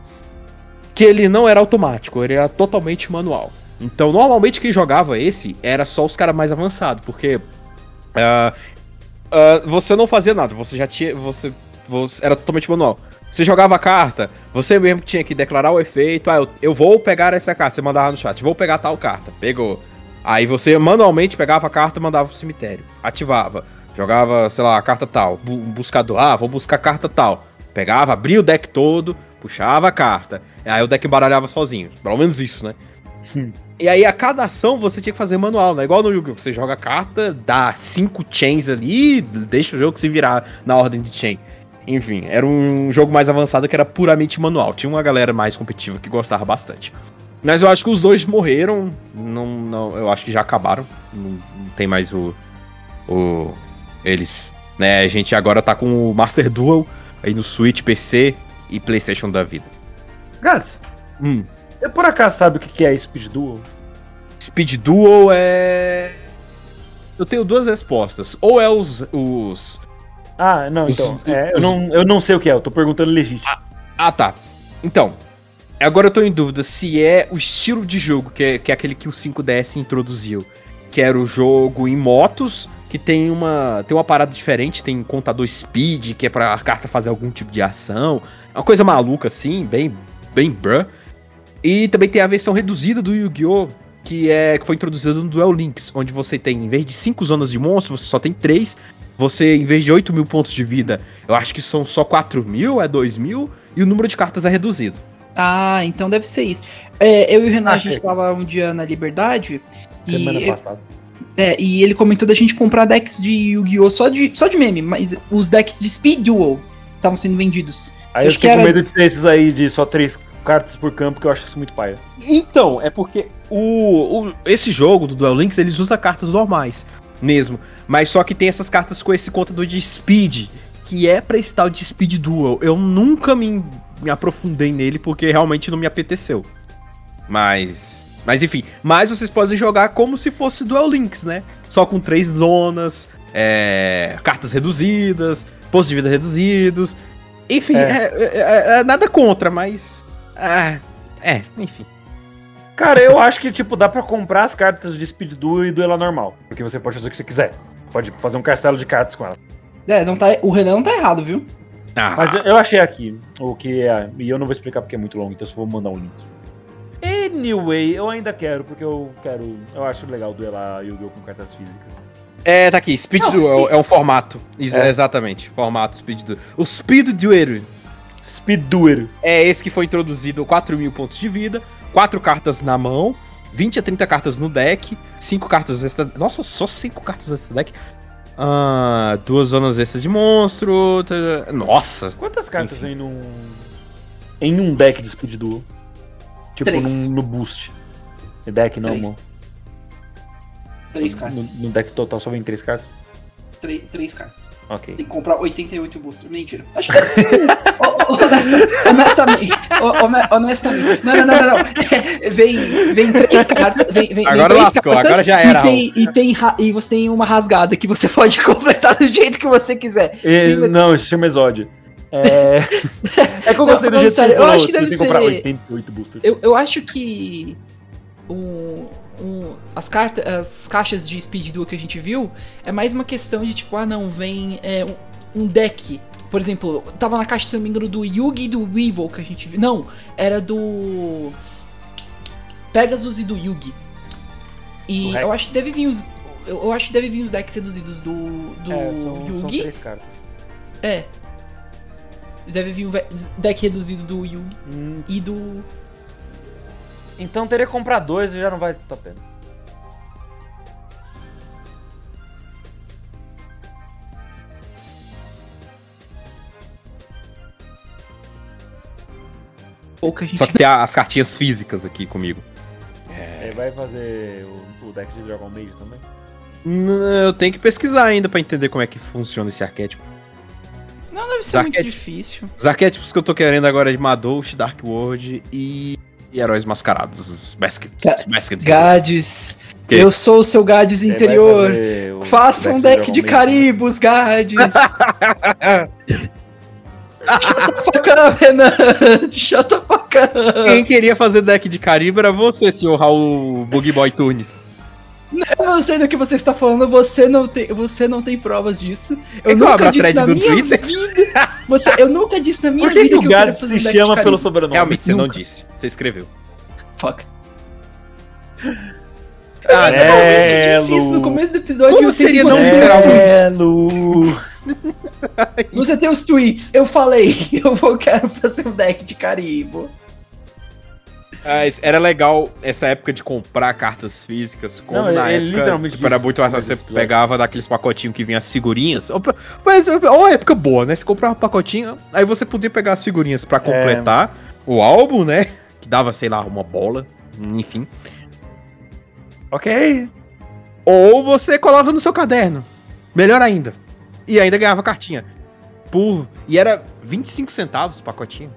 que ele não era automático, ele era totalmente manual. Então, normalmente quem jogava esse era só os caras mais avançados, porque ah, ah, você não fazia nada, você já tinha. Você, você- era totalmente manual. Você jogava a carta, você mesmo tinha que declarar o efeito. Ah, eu, eu vou pegar essa carta. Você mandava no chat, vou pegar tal carta. Pegou. Aí você manualmente pegava a carta e mandava pro cemitério. Ativava. Jogava, sei lá, a carta tal. Bu- buscador. Ah, vou buscar a carta tal. Pegava, abria o deck todo, puxava a carta. Aí o deck embaralhava sozinho. Pelo menos isso, né? Hum. E aí a cada ação você tinha que fazer manual, né? Igual no Yu-Gi-Oh! Você joga a carta, dá cinco chains ali, deixa o jogo se virar na ordem de chain. Enfim, era um jogo mais avançado que era puramente manual. Tinha uma galera mais competitiva que gostava bastante. Mas eu acho que os dois morreram. Não, não, eu acho que já acabaram. Não, não tem mais o. o eles. Né? A gente agora tá com o Master Duel aí no Switch, PC e PlayStation da vida. Gats, Hum. você por acaso sabe o que é Speed Duel? Speed Duel é. Eu tenho duas respostas. Ou é os. os... Ah, não, Os- então. é, eu, os- não, eu não sei o que é, eu tô perguntando legítimo. Ah, tá. Então. Agora eu tô em dúvida se é o estilo de jogo, que é, que é aquele que o 5DS introduziu. Que era o jogo em motos, que tem uma, tem uma parada diferente, tem contador speed, que é pra carta fazer algum tipo de ação. Uma coisa maluca assim, bem, bem bruh. E também tem a versão reduzida do Yu-Gi-Oh! Que, é, que foi introduzida no Duel Links, onde você tem, em vez de 5 zonas de monstro, você só tem 3. Você, em vez de 8 mil pontos de vida, eu acho que são só 4 mil, é 2 mil, e o número de cartas é reduzido. Ah, então deve ser isso. É, eu e o Renan, a Achei. gente tava um dia na Liberdade. Semana E, passada. é, e ele comentou da gente comprar decks de Yu-Gi-Oh! Só de, só de meme, mas os decks de Speed Duel estavam sendo vendidos. Aí eu fiquei com era- medo de ser esses aí de só três cartas por campo, que eu acho isso muito paia. Então, é porque o, o- esse jogo do Duel Links, eles usam cartas normais mesmo. Mas só que tem essas cartas com esse contador de speed, que é pra esse tal de speed duel. Eu nunca me, me aprofundei nele porque realmente não me apeteceu. Mas. Mas enfim. Mas vocês podem jogar como se fosse Duel Links, né? Só com três zonas, é, cartas reduzidas, postos de vida reduzidos. Enfim, É. é- é- é- é nada contra, mas. É, é, enfim. Cara, eu acho que, tipo, dá pra comprar as cartas de Speed Duel e duelar normal. Porque você pode fazer o que você quiser. Pode fazer um castelo de cartas com ela. É, não tá, o Renan não tá errado, viu? Ah, Mas eu- achei aqui o que é. E eu não vou explicar porque é muito longo, então eu só vou mandar um link. Anyway, eu ainda quero, porque eu quero. Eu acho legal duelar Yu-Gi-Oh! com cartas físicas. É, tá aqui, Speed Não, Duel é um formato. Ex- É. Exatamente, formato Speed Duel. O Speed Duel Speed Duel. é esse que foi introduzido 4 mil pontos de vida, 4 cartas na mão, 20 a 30 cartas no deck, 5 cartas extra. Nossa, só 5 cartas extra deck. Ah, duas zonas extras de monstro. tá- Nossa! Quantas cartas Enfim. vem num. Em um deck de Speed Duel? Tipo, Três. num, no boost. No deck não, Três. amor. Três cartas. No, no deck total só vem três cartas? Três, três cartas. Ok. Tem que comprar 88 boosters. Mentira. Acho que. Honesta- honestamente. Ho- hone- Honestamente. Não, não, não, não. não. É, Vem, vem três cartas. Vem, vem, vem Agora três lascou, cartas agora já era, E, tem, e, tem e você tem uma rasgada que você pode completar do jeito que você quiser. E- não, isso chama exódio. É... é que eu Não, gostei do falando jeito que sério, você eu falou, acho que você deve tem que comprar ser- 88 boosters. Eu, eu acho que um, um- as, cartas, as caixas de Speed Duel que a gente viu é mais uma questão de tipo, ah não, vem é, um, um deck. Por exemplo, tava na caixa, se não me engano, do Yugi e do Weevil que a gente viu. Não, era do Pegasus e do Yugi. E Do eu acho que deve vir os. Eu, eu acho que deve vir os decks reduzidos do, do É, são, são Yugi. três cartas. É. Deve vir um ve- deck reduzido do Yugi Hum, e do. Então teria que comprar dois e já não vai a pena. Gente Só que tem as cartinhas físicas aqui comigo. É, vai fazer o, o deck de Dragon Mage também? Eu tenho que pesquisar ainda pra entender como é que funciona esse arquétipo. Não deve ser Os muito arquétipos- difícil. Os arquétipos que eu tô querendo agora é de Madosh, Dark World e, e Heróis Mascarados. Os Basket. Ga- Gades, Que? eu sou o seu Gades interior. Faça um deck de Mage caribos, Gades. Shut Renan. Shut up, Quem queria fazer deck de Caribe era você, senhor Raul Boogie Boy Tunes. Eu não sei do que você está falando, você não tem, você não tem provas disso. Eu É nunca disse na minha Twitter. vida. Você, eu nunca disse na minha Por que, vida que o eu quero Gades fazer um se chama pelo sobrenome? Realmente, você não Nunca. disse. Você escreveu. Fuck. Ah, Eu É, disse isso no começo do episódio. Como seria não literalmente? É. Você tem os tweets. Eu falei, eu vou, quero fazer um deck de carimbo. Mas era legal essa época de comprar cartas físicas, como Não, na ele época literalmente tipo, era muito mais você pegava daqueles pacotinhos que vinha as figurinhas. Mas é uma época boa, né? Você comprava um pacotinho, aí você podia pegar as figurinhas pra completar o álbum, né? Que dava, sei lá, uma bola, enfim. Ok. Ou você colava no seu caderno. Melhor ainda. E ainda ganhava cartinha. Por... E era 25 centavos o pacotinho.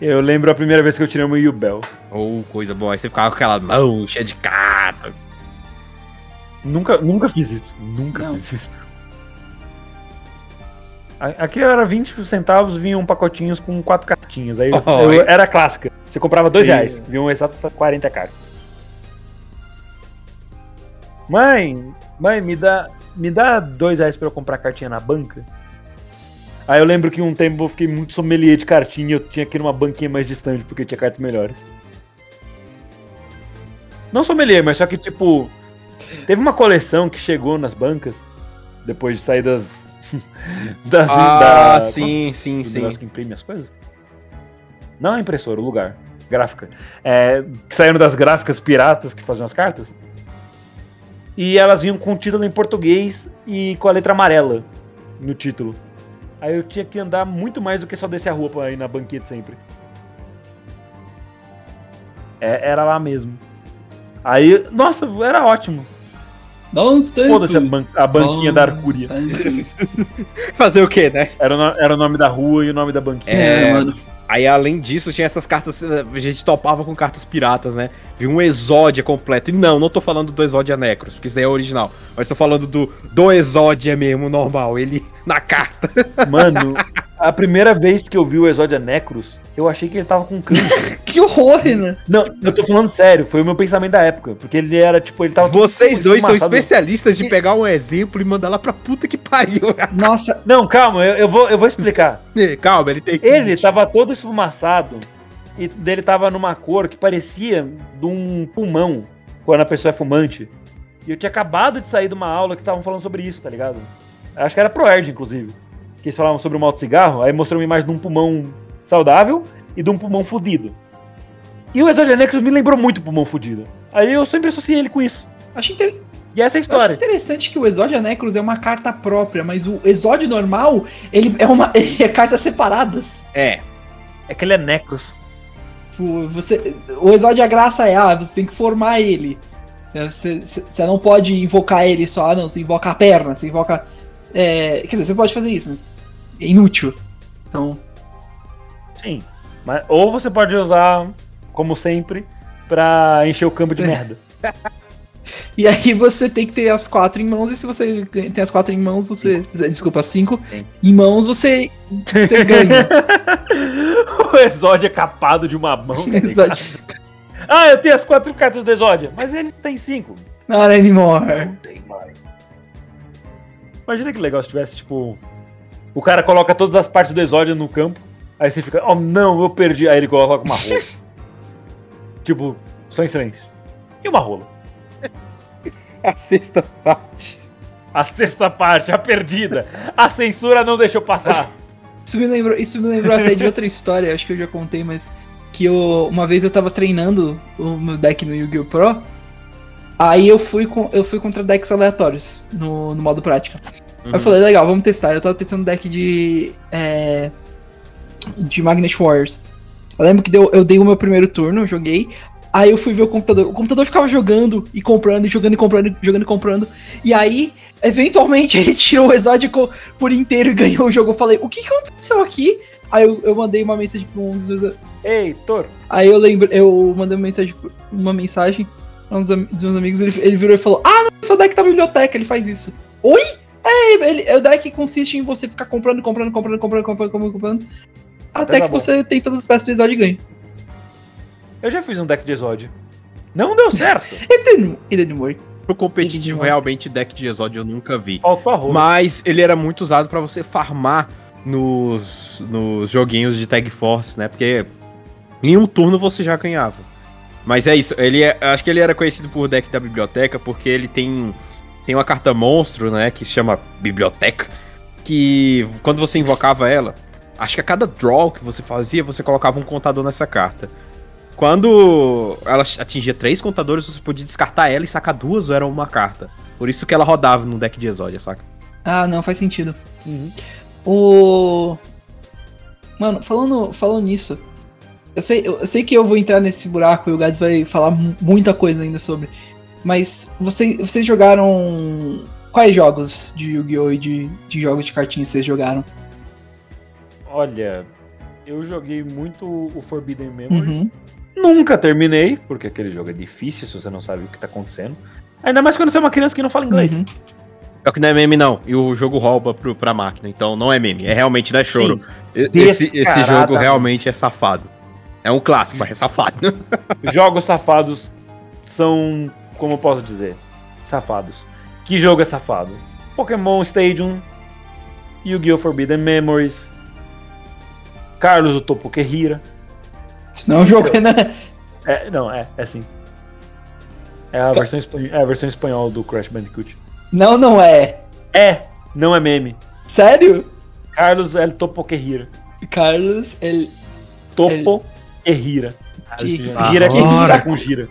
Eu lembro a primeira vez que eu tirei uma Yubel. Ou coisa boa. Aí você ficava com aquela mão cheia de carta. Nunca, nunca fiz isso. Nunca Não. fiz isso. Aqui era 20 centavos, vinham pacotinhos com quatro cartinhas. Aí Oh, eu- era clássica. Você comprava dois Sim. reais, vinham exatos 40 cartas. Mãe, mãe, me dá, me dá dois reais pra eu comprar cartinha na banca? Aí eu lembro que um tempo eu fiquei muito sommelier de cartinha e eu tinha que ir numa banquinha mais distante porque tinha cartas melhores. Não sommelier, mas só que tipo. Teve uma coleção que chegou nas bancas depois de sair das. das Ah, da- sim, sim, do sim. negócio que imprime as coisas? Não a impressora, o lugar. Gráfica. É, que saíram das gráficas piratas que faziam as cartas. E elas vinham com o título em português e com a letra amarela no título. Aí eu tinha que andar muito mais do que só descer a rua pra ir na banquete sempre. É, era lá mesmo. Aí, nossa, era ótimo. Bons tempos. Foda-se a, ban- a banquinha da Arcúria. Fazer o quê, né? Era, era o nome da rua e o nome da banquinha. É, É. mano. Aí, além disso, tinha essas cartas. A gente topava com cartas piratas, né? Vi um Exódia completo. E não, não tô falando do Exódia Necros, porque isso daí é original. Mas tô falando do, do Exódia mesmo, normal. Ele na carta. Mano, a primeira vez que eu vi o Exódia Necros, eu achei que ele tava com câncer. Que horror, Renan. Não, eu tô falando sério, foi o meu pensamento da época. Porque ele era, tipo, ele tava. Vocês dois são especialistas de pegar um exemplo e mandar lá pra puta que pariu. Nossa, Não, calma, eu, eu vou, eu vou explicar. Calma, ele tem. Ele tava todo esfumaçado e dele tava numa cor que parecia de um pulmão quando a pessoa é fumante. E eu tinha acabado de sair de uma aula que estavam falando sobre isso, tá ligado? Acho que era pro Erd, inclusive. Que eles falavam sobre o mal de cigarro, aí mostrou uma imagem de um pulmão saudável e de um pulmão fudido. E o Exodia Nexus me lembrou muito o pulmão fudido. Aí eu sempre associei ele com isso. achei, inter... E essa é a eu história. interessante que o Exódio Necros é uma carta própria, mas o Exódio normal, ele é uma ele é cartas separadas. É. É que ele é Necros. Tipo, você, o Exódio a graça é, ah, você tem que formar ele. Você, você- você não pode invocar ele só, ah, não, você invoca a perna, você invoca. É, quer dizer, você pode fazer isso. Inútil. Então, Sim. Mas, ou você pode usar, como sempre, pra encher o campo de merda. E aí você tem que ter as quatro em mãos, e se você tem as quatro em mãos, você. Desculpa, cinco Sim. em mãos, você, você ganha. o Exódia é capado de uma mão. tá ah, eu tenho as quatro cartas do Exódia, mas ele tem cinco. Not anymore. Não tem mais. Imagina que legal se tivesse, tipo. O cara coloca todas as partes do Exódia no campo, aí você fica, oh não, eu perdi. Aí ele coloca uma rola. tipo, só em silêncio. E uma rola. A sexta parte. A sexta parte, a perdida. A censura não deixou passar. Isso me lembrou, isso me lembrou até de outra história, acho que eu já contei, mas que eu, uma vez eu tava treinando o meu deck no Yu-Gi-Oh! Pro. Aí eu fui, com, eu fui contra decks aleatórios no, no modo prática. Aí eu falei, legal, vamos testar. Eu tava testando deck de. É, de Magnet Warriors. Eu lembro que deu, eu dei o meu primeiro turno, joguei. Aí eu fui ver o computador. O computador ficava jogando e comprando, e jogando e comprando, e jogando e comprando. E aí, eventualmente, ele tirou o exótico por inteiro e ganhou o jogo. Eu falei, o que que aconteceu aqui? Aí eu, eu mandei uma mensagem pra um dos meus. Ei, Thor. Aí eu lembro, eu mandei uma mensagem, uma mensagem pra um dos, dos meus amigos, ele, ele virou e falou: Ah, não, seu deck tá na biblioteca, ele faz isso. Oi? É, ele, o deck consiste em você ficar comprando, comprando, comprando, comprando, comprando, comprando, comprando. Até que bom. você tem todas as peças do exódio e ganha. Eu já fiz um deck de Exódia. Não deu certo. E it didn't work. Pro competitivo, Entendi. realmente, deck de Exódio eu nunca vi. Mas ele era muito usado pra você farmar nos, nos joguinhos de Tag Force, né? Porque em um turno você já ganhava. Mas é isso, ele é, acho que ele era conhecido por deck da biblioteca porque ele tem tem uma carta monstro, né, que se chama biblioteca, que quando você invocava ela, acho que a cada draw que você fazia, você colocava um contador nessa carta. Quando ela atingia três contadores, você podia descartar ela e sacar duas ou era uma carta. Por isso que ela rodava no deck de Exódia, saca? Ah, não, faz sentido. O. Mano, falando, falando nisso, eu sei, eu, eu sei que eu vou entrar nesse buraco e o Gads vai falar mu- muita coisa ainda sobre. Mas você, vocês jogaram. Quais jogos de Yu-Gi-Oh! e de, de jogos de cartinhas vocês jogaram? Olha, eu joguei muito o Forbidden Memories. Uhum. Nunca terminei, porque aquele jogo é difícil se você não sabe o que tá acontecendo. Ainda mais quando você é uma criança que não fala inglês. Uhum. É que não é meme, não. E o jogo rouba pro, pra máquina. Então não é meme. É realmente não é choro. Esse, esse jogo realmente é safado. É um clássico, mas é safado. Jogos safados são, como eu posso dizer, safados. Que jogo é safado? Pokémon Stadium, Yu-Gi-Oh! Forbidden Memories, Carlos o Topo Guerrira. Isso não é um jogo, né? É, não, é, é sim. É a, versão espan- é a versão espanhola do Crash Bandicoot. Não, não é. É, não é meme. Sério? Carlos El Topo Guerrira. Carlos, ele. Topo Guerrira. Que, Gira que com, gira- com gira.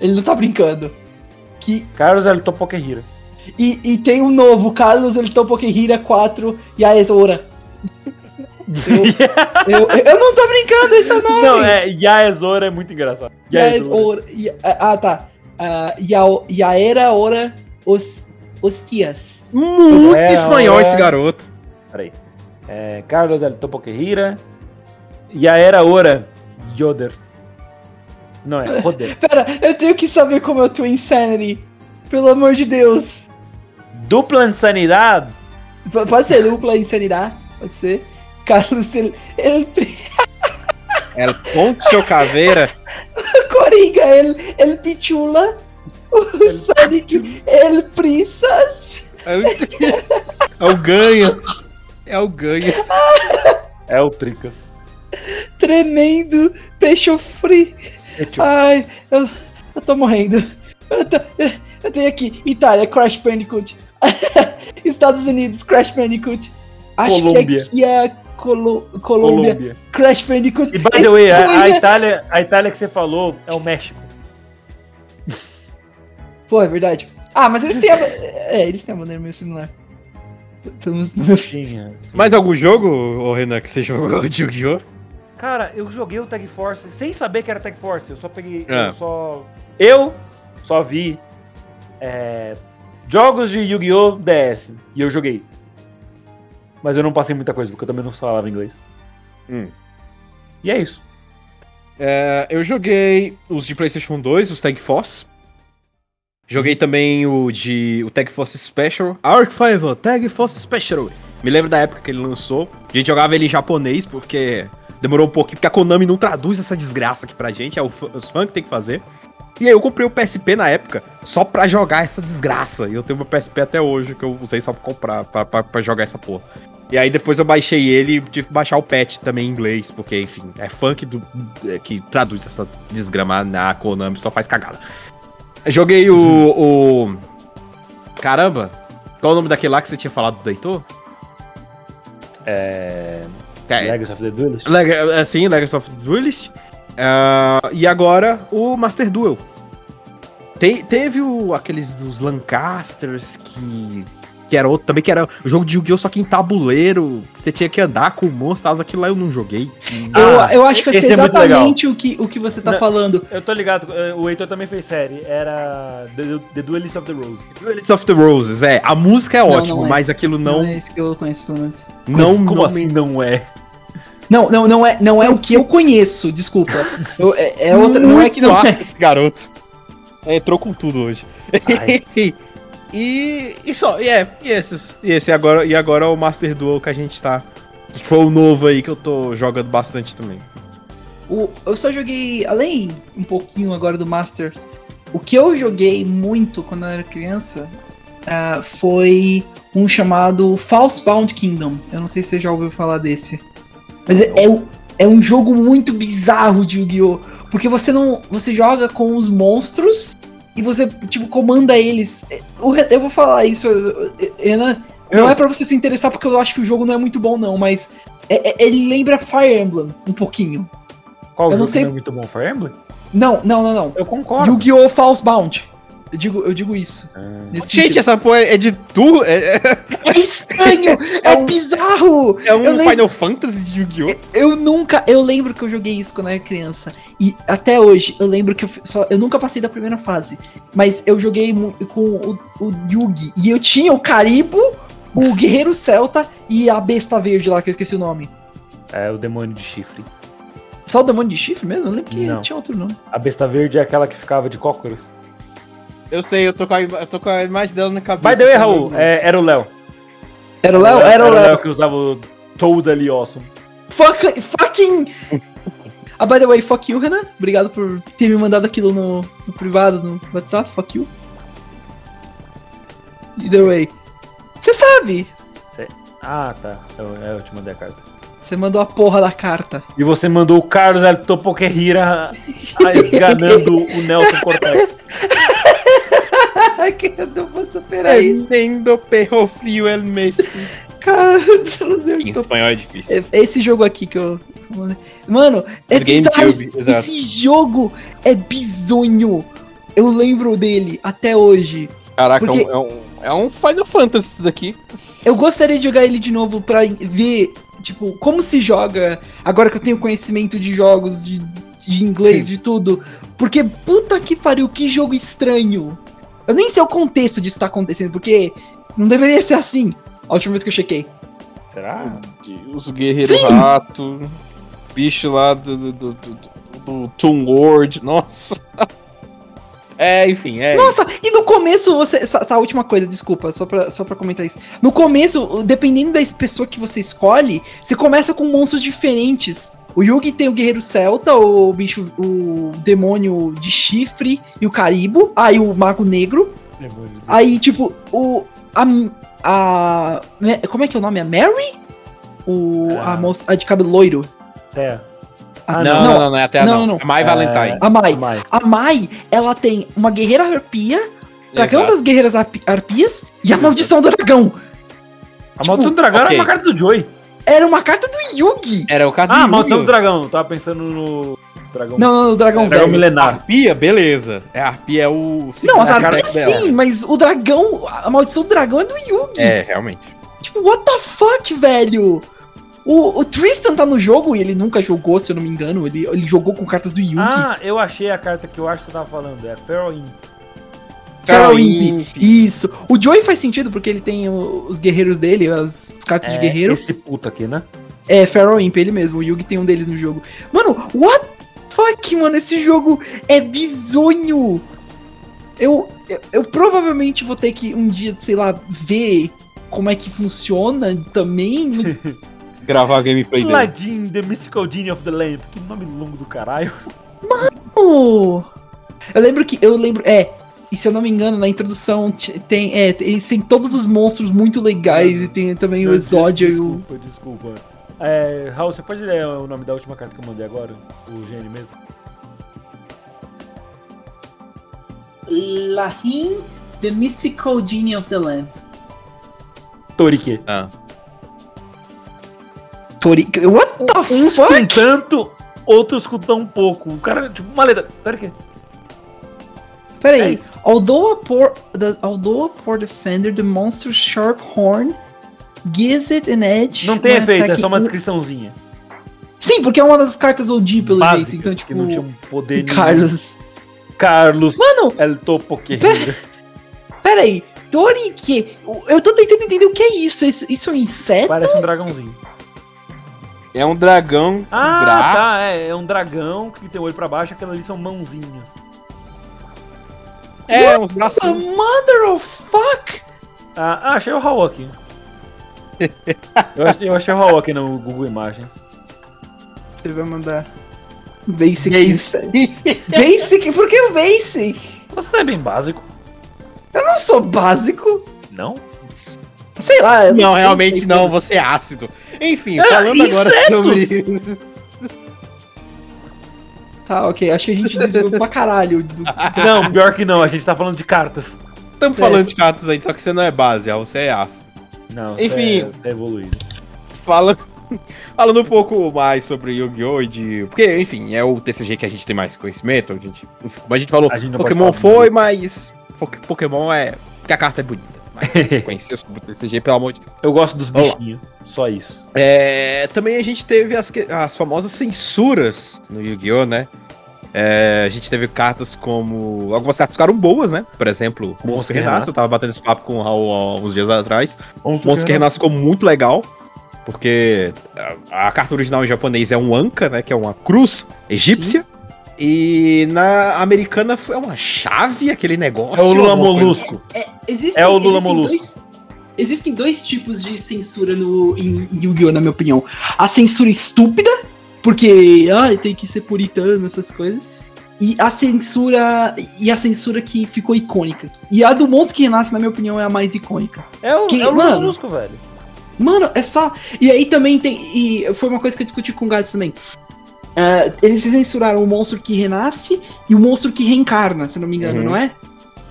Ele não tá brincando. Que, Carlos El Topo Guerrira. e, e tem um novo, Carlos, ele topa Hira 4 e a Exora. Eu, eu, eu não tô brincando, esse é o nome! Não, é, Yaezora é muito engraçado. Yaezora. Yaezora. Ya- Ah, tá. Ah, Yao- Yaera Ora os, Hostias. Muito É, espanhol é. esse garoto. Peraí. É, Carlos El Topo Guerrira. Yaera Ora Yoder. Não, é Roder. Pera, eu tenho que saber como é o teu Insanity. Pelo amor de Deus. Dupla Insanidade. P- Pode ser dupla insanidade, pode ser. Carlos, ele, ele El Poncho Caveira. Coringa, ele, ele pichula. O Sonic, ele prisas. É o Ganhas. É o Ganhas. É o Tricas. Tremendo peixe free. Ai, eu, eu tô morrendo. Eu, tô- eu tenho aqui Itália, Crash Bandicoot. Estados Unidos, Crash Bandicoot. Acho Colômbia. que aqui é Colo- Colômbia, Colômbia. Crash Bandicoot. E by the way, a, a Espanha. Itália, a Itália que você falou é o México. Pô, é verdade. Ah, mas eles têm a, é, eles têm a maneira meio similar. Pelo menos no meu sim. Mais algum jogo, ô Renan, que você jogou de Yu-Gi-Oh? Cara, eu joguei o Tag Force sem saber que era Tag Force. Eu só peguei. Ah. Eu só. Eu só vi. é, Jogos de Yu-Gi-Oh! DS. E eu joguei. Mas eu não passei muita coisa, porque eu também não falava inglês. Hum. E é isso. É, eu joguei os de PlayStation 2, os Tag Force. Joguei também o de o Tag Force Special. Arc 5, Tag Force Special. Me lembro da época que ele lançou. A gente jogava ele em japonês, porque demorou um pouquinho, porque a Konami não traduz essa desgraça aqui pra gente, é os fãs que tem que fazer. E aí eu comprei o PSP na época, só pra jogar essa desgraça. E eu tenho meu PSP até hoje, que eu usei só pra comprar, pra, pra, pra jogar essa porra. E aí depois eu baixei ele e tive que baixar o patch também em inglês, porque, enfim, é funk do, é, que traduz essa desgrama na Konami, só faz cagada. Joguei o, o. Caramba! Qual o nome daquele lá que você tinha falado do Heitor? É... Legacy of the Duelist. Leg é, sim, Legacy of the Duelist. Ah, e agora o Master Duel. Te- teve o, aqueles dos Lancasters que. Que era outro também, que era o jogo de Yu-Gi-Oh! só que em tabuleiro. Você tinha que andar com monstros, aquilo lá eu não joguei. Eu, Ah, eu acho que eu esse sei é exatamente o que, o que você tá Não. falando. Eu tô ligado, eh, o Heitor também fez série. Era The, The Duelist of the Rose. Duelist of the Roses, é. A música é Não, ótima, não é. mas aquilo Não, não. é esse que eu conheço, pelo menos. Não, Como não assim não é? Não, não, não é, não é o que eu conheço, desculpa. Eu- é, é outra, não é que não é. esse garoto. É, entrou com tudo hoje. E, e só, e é, e esses. E esse agora, e agora é o Master Duel que a gente tá. Que foi o novo aí que eu tô jogando bastante também. O- eu só joguei, além um pouquinho agora do Masters, o que eu joguei muito quando eu era criança ah, foi um chamado Falsebound Kingdom. Eu não sei se você já ouviu falar desse. Mas é, é, um- é um jogo muito bizarro de Yu-Gi-Oh! Porque você não. Você joga com os monstros e você, tipo, comanda eles. É, Eu vou falar isso, Renan. Não é pra você se interessar porque eu acho que o jogo não é muito bom, não, mas é- é- ele lembra Fire Emblem um pouquinho. Qual Eu não jogo sei- não é muito bom? Fire Emblem? Não, não, não, não. Eu concordo. Yu-Gi-Oh! Falsebound. Eu digo, eu digo isso. Ah. Gente, sentido. essa porra é de tu? É, é- É estranho! é um- bizarro! é um Eu lembro- Final Fantasy de Yu-Gi-Oh! Eu nunca. Eu lembro que eu joguei isso quando eu era criança. E até hoje, eu lembro que eu, só, eu nunca passei da primeira fase. Mas eu joguei com o, o Yugi. E eu tinha o Caribo, o Guerreiro Celta e a besta verde lá, que eu esqueci o nome. É o demônio de chifre. Só o demônio de chifre mesmo? Eu lembro que Não. tinha outro nome. A besta verde é aquela que ficava de cócoras. Eu sei, eu tô com a, eu tô com a imagem dela na cabeça. By the way, Raul, é, era o Léo. Era o Léo? Era o Léo. que usava o Totally Awesome. Fuck, fucking. Ah, by the way, fuck you, Renan. Obrigado por ter me mandado aquilo no, no privado, no WhatsApp. Fuck you. Either way. Você sabe. Ah, tá. Eu, é, eu te mandei a carta. Você mandou a porra da carta. E você mandou o Carlos Alto Poquerrira esganando o Nelson Cortez. que eu não vou superar isso. Entendo perro frio el Messi. Cara, Deus, eu Em tô- espanhol é difícil. É esse jogo aqui que eu. Mano, é Do bizarro. Esse jogo é bizonho. Eu lembro dele até hoje. Caraca, Porque- é, um, é um- é Final Fantasy isso daqui. Eu gostaria de jogar ele de novo pra ver, tipo, como se joga agora que eu tenho conhecimento de jogos, de, de inglês, de tudo. Porque, puta que pariu, que jogo estranho. Eu nem sei o contexto disso tá acontecendo, porque não deveria ser assim. A última vez que eu chequei. Será? Os guerreiros Sim! rato, bicho lá do, do, do, do, do Toon World, nossa. É, enfim, é. Nossa, e no começo você. Tá, a última coisa, desculpa, só pra, só pra comentar isso. No começo, dependendo da pessoa que você escolhe, você começa com monstros diferentes. O Yugi tem o Guerreiro Celta, o bicho, o demônio de chifre e o Caribo. Aí o Mago Negro. Demônio. Aí, tipo, o. A. a né, como é que é o nome? A Mary? O, Ah. a moça. A de cabelo loiro. Terra. Ah, Ah, não, não, não, não é até Não, não. não. É My É, Valentine. A Mai. Mai. A Mai, ela tem uma guerreira arpia, dragão Exato. das guerreiras arpi- arpias e a maldição do dragão. A Maldição do Dragão ok. era uma carta do Joey. Era uma carta do Yugi. Era o cara Ah, Maldição do Dragão. Tava pensando no Dragão. Não, não, o dragão Dragão velho. milenar. Arpia, beleza. É, a Arpia é o. Não, as é arpias dela. sim, mas o dragão, a maldição do dragão é do Yugi. É, realmente. Tipo, what the fuck, velho? O, o Tristan tá no jogo e ele nunca jogou, se eu não me engano. Ele, ele jogou com cartas do Yugi. Ah, eu achei a carta que eu acho que você tava falando. É Feral In. Feral Feral Imp. Isso. O Joey faz sentido porque ele tem os guerreiros dele, as cartas É, de guerreiro. Esse puto aqui, né? É, Feral Imp, ele mesmo. O Yugi tem um deles no jogo. Mano, what the fuck, mano? Esse jogo é bizonho. Eu, eu, eu provavelmente vou ter que um dia, sei lá, ver como é que funciona também. Gravar a gameplay dele. Ladin, The Mystical Genie of the Lamp. Que nome longo do caralho. Oh, Eu lembro que. Eu lembro. É. E se eu não me engano, na introdução tem. É, tem, todos os monstros muito legais. E tem também o Exódio e o. Desculpa, desculpa. É, Raul, você pode ler o nome da última carta que eu mandei agora? O gênio mesmo? Lahim, The Mystical Genie of the Lamp. Torike. Ah. Tori... What the Uns com fuck? tanto, outros com tão pouco. O cara, tipo, uma letra. Torike. Pera É although, a poor, the, although a poor defender, the monster's sharp horn gives it an edge. Não tem efeito, é só uma descriçãozinha. Sim, porque é uma das cartas OG, pelo Básicas, jeito. Então, que tipo. não tinha um poder nenhum. Carlos. Carlos. Mano, El Topo Querido. pera aí. Torike. Eu tô tentando entender o que é isso. Isso, isso é um inseto? Parece um dragãozinho. É um dragão Ah, braço. tá. É, é um dragão que tem o olho pra baixo, aquelas ali são mãozinhas. É, uns A braços. mother of fuck! Ah, ah, achei o Raul aqui. eu, achei, eu achei o Raul aqui no Google Imagens. Você vai mandar. Basic. Basic. Basic? Por que o basic? Você é bem básico, Eu não sou básico. não? Sei lá. Não, sei, realmente não, você é ácido. Enfim, Ah, falando agora insetos! sobre. Tá, ok. Acho que a gente desviou pra caralho. do- Não, pior que não, a gente tá falando de cartas. Estamos falando de cartas aí, só que você não é base, você é ácido. Não, Enfim. Você é, é evoluído. Falando, falando um pouco mais sobre Yu-Gi-Oh! e de. Porque, enfim, é o TCG que a gente tem mais conhecimento. A gente, como a gente falou, A gente Pokémon foi, mas. Pokémon é. Porque a carta é bonita. Mas conhecer sobre o TCG, pelo amor de Deus. Eu gosto dos bichinhos, só isso. É, também a gente teve as, as famosas censuras no Yu-Gi-Oh, né? É, a gente teve cartas como. Algumas cartas ficaram boas, né? Por exemplo, Monstro Monstro Renasce. Renasce. Eu tava batendo esse papo com o Raul há uns dias atrás. Monstro que Renasce ficou muito legal. Porque a, a carta original em japonês é um Anka, né? Que é uma cruz egípcia. E na americana foi uma chave, aquele negócio. É o Lula Molusco. É, existem, É o Lula Molusco. dois- existem dois tipos de censura no, em Yu-Gi-Oh!, na minha opinião. A censura estúpida, porque ah, tem que ser puritano, essas coisas. E a censura. E a censura que ficou icônica. E a do monstro que renasce, na minha opinião, é a mais icônica. É o, Que- é o Lula mano. Molusco, velho. Mano, é só. E aí também tem. E foi uma coisa que eu discuti com o Gats também. Ah, eles censuraram o monstro que renasce e o monstro que reencarna, se não me engano, Uhum. não é?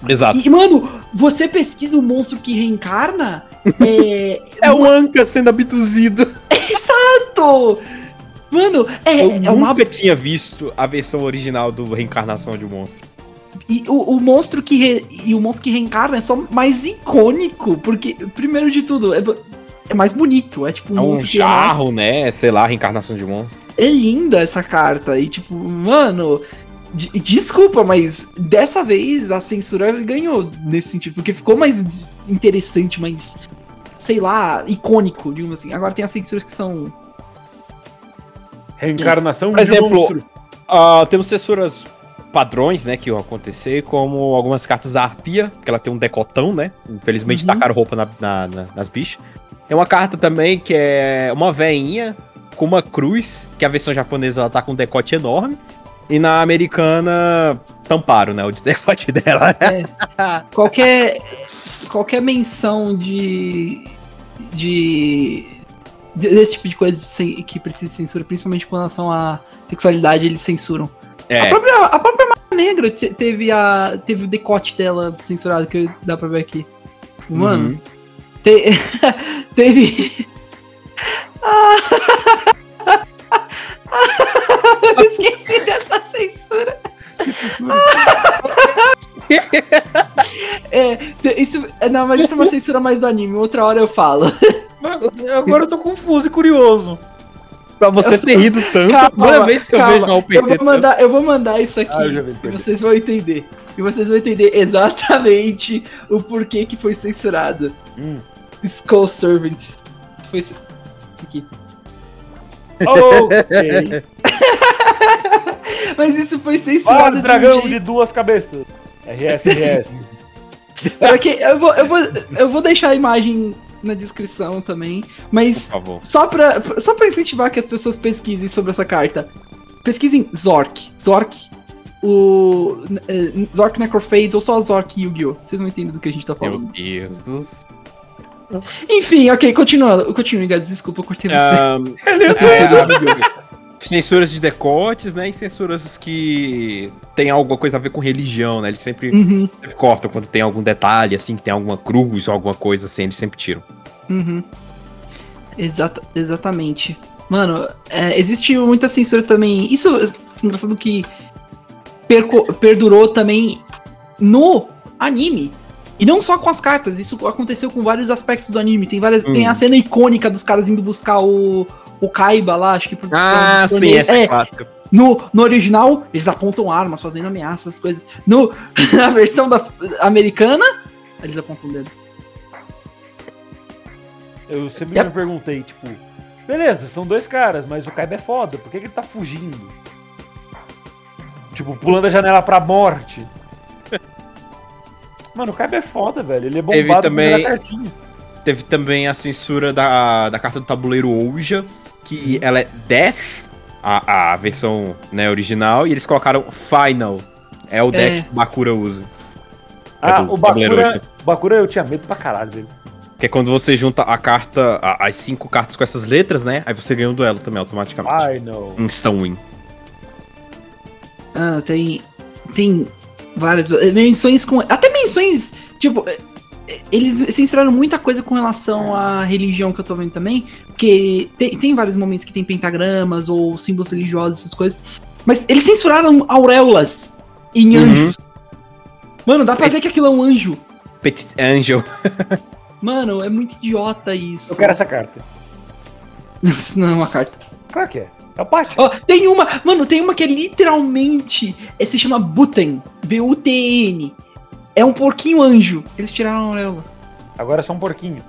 Exato. E, mano, você pesquisa o monstro que reencarna? É. É o Anka sendo abduzido. Exato! Mano, é, Eu é uma. nunca tinha visto a versão original do Reencarnação de um Monstro. E o, o monstro que re- e o monstro que reencarna é só mais icônico, porque, primeiro de tudo, é, é mais bonito. É tipo um É um renasce. jarro, né? Sei lá, Reencarnação de Monstro. É linda essa carta. E tipo, mano. de- desculpa, mas dessa vez a censura ganhou nesse sentido, porque ficou mais interessante, mais. Sei lá, icônico, digamos assim. Agora tem as censuras que são. Reencarnação Por de exemplo, monstro. Ah, temos censuras padrões, né, que iam acontecer, como algumas cartas da Arpia, que ela tem um decotão, né? Infelizmente Uhum. tacaram roupa na- na- na- nas bichas. Tem uma carta também que é uma veinha com uma cruz, que a versão japonesa ela tá com um decote enorme. E na americana, tamparam, né? O de decote dela. Qualquer. qualquer menção de. de. desse tipo de coisa de que precisa de censura, principalmente com relação à sexualidade, eles censuram. A É, própria, a própria Maga Negra te- teve, a, teve o decote dela censurado, que dá pra ver aqui. Mano, Uhum. Te- teve. Ah! Eu esqueci dessa censura. É, te- isso, não, mas isso é uma censura mais do anime, outra hora eu falo. Agora eu tô confuso e curioso. Pra você ter rido tanto, a primeira vez que eu calma. vejo na Eu UPT. vou mandar, eu vou mandar isso aqui Ah, eu já vi, e vocês vão entender. E vocês vão entender exatamente o porquê que foi censurado. Hum. Skull Servant. Foi aqui. Ok. Mas isso foi Fala censurado do de um dragão jeito- de duas cabeças. RS, RS. Porque eu vou, eu, vou, eu vou deixar a imagem na descrição também, mas só pra, só pra incentivar que as pessoas pesquisem sobre essa carta. Pesquisem Zork. Zork. O. eh, Zork Necrophades ou só Zork Yu-Gi-Oh! Vocês vão entender do que a gente tá Meu falando. Deus do céu. Enfim, ok, continuando. Continue, Gads, desculpa, eu cortei você. Ele Yu-Gi-Oh! censuras de decotes, né? E censuras que tem alguma coisa a ver com religião, né? Eles sempre, Uhum, sempre cortam quando tem algum detalhe, assim, que tem alguma cruz ou alguma coisa assim, eles sempre tiram. uhum. Exata, exatamente. Mano, é, existe muita censura também. Isso é engraçado que perco- perdurou também no anime. E não só com as cartas, isso aconteceu com vários aspectos do anime. Tem, várias, Hum. tem a cena icônica dos caras indo buscar o, o Kaiba lá, acho que por Ah, por- sim, essa é, é, clássica. no, no original, eles apontam armas, fazendo ameaças, coisas. No, na versão da, americana, eles apontam o dedo. Eu sempre Yep. me perguntei, tipo, beleza, são dois caras, mas o Kaiba é foda, por que, que ele tá fugindo? Tipo, pulando a janela pra morte. Mano, o Kaiba é foda, velho. Ele é Teve bombado também- jogar cartinha. Teve também a censura da, da carta do tabuleiro Ouija, que ela é Death, a, a versão né, original, e eles colocaram Final. É o deck É. que o Bakura usa. Ah, do o Bakura, Bakura eu tinha medo pra caralho dele. Que é quando você junta a carta, a- as cinco cartas com essas letras, né? Aí você ganha um duelo também automaticamente. Ai, não. Instant win. Ah, tem. Tem várias. eh, Menções com. Até menções. Tipo. eh, Eles censuraram muita coisa com relação à religião que eu tô vendo também. Porque tem, tem vários momentos que tem pentagramas ou símbolos religiosos, essas coisas. Mas eles censuraram auréolas em Uhum. anjos. Mano, dá pra ver que aquilo é um anjo. Petit Angel. Mano, é muito idiota isso. Eu quero essa carta. Isso não é uma carta. Claro que é. É o Pátio. Ó, tem uma. Mano, tem uma que é literalmente. É, se chama Buten. B-U-T-E-N. É um porquinho anjo. Eles tiraram a auréola. Agora é só um porquinho.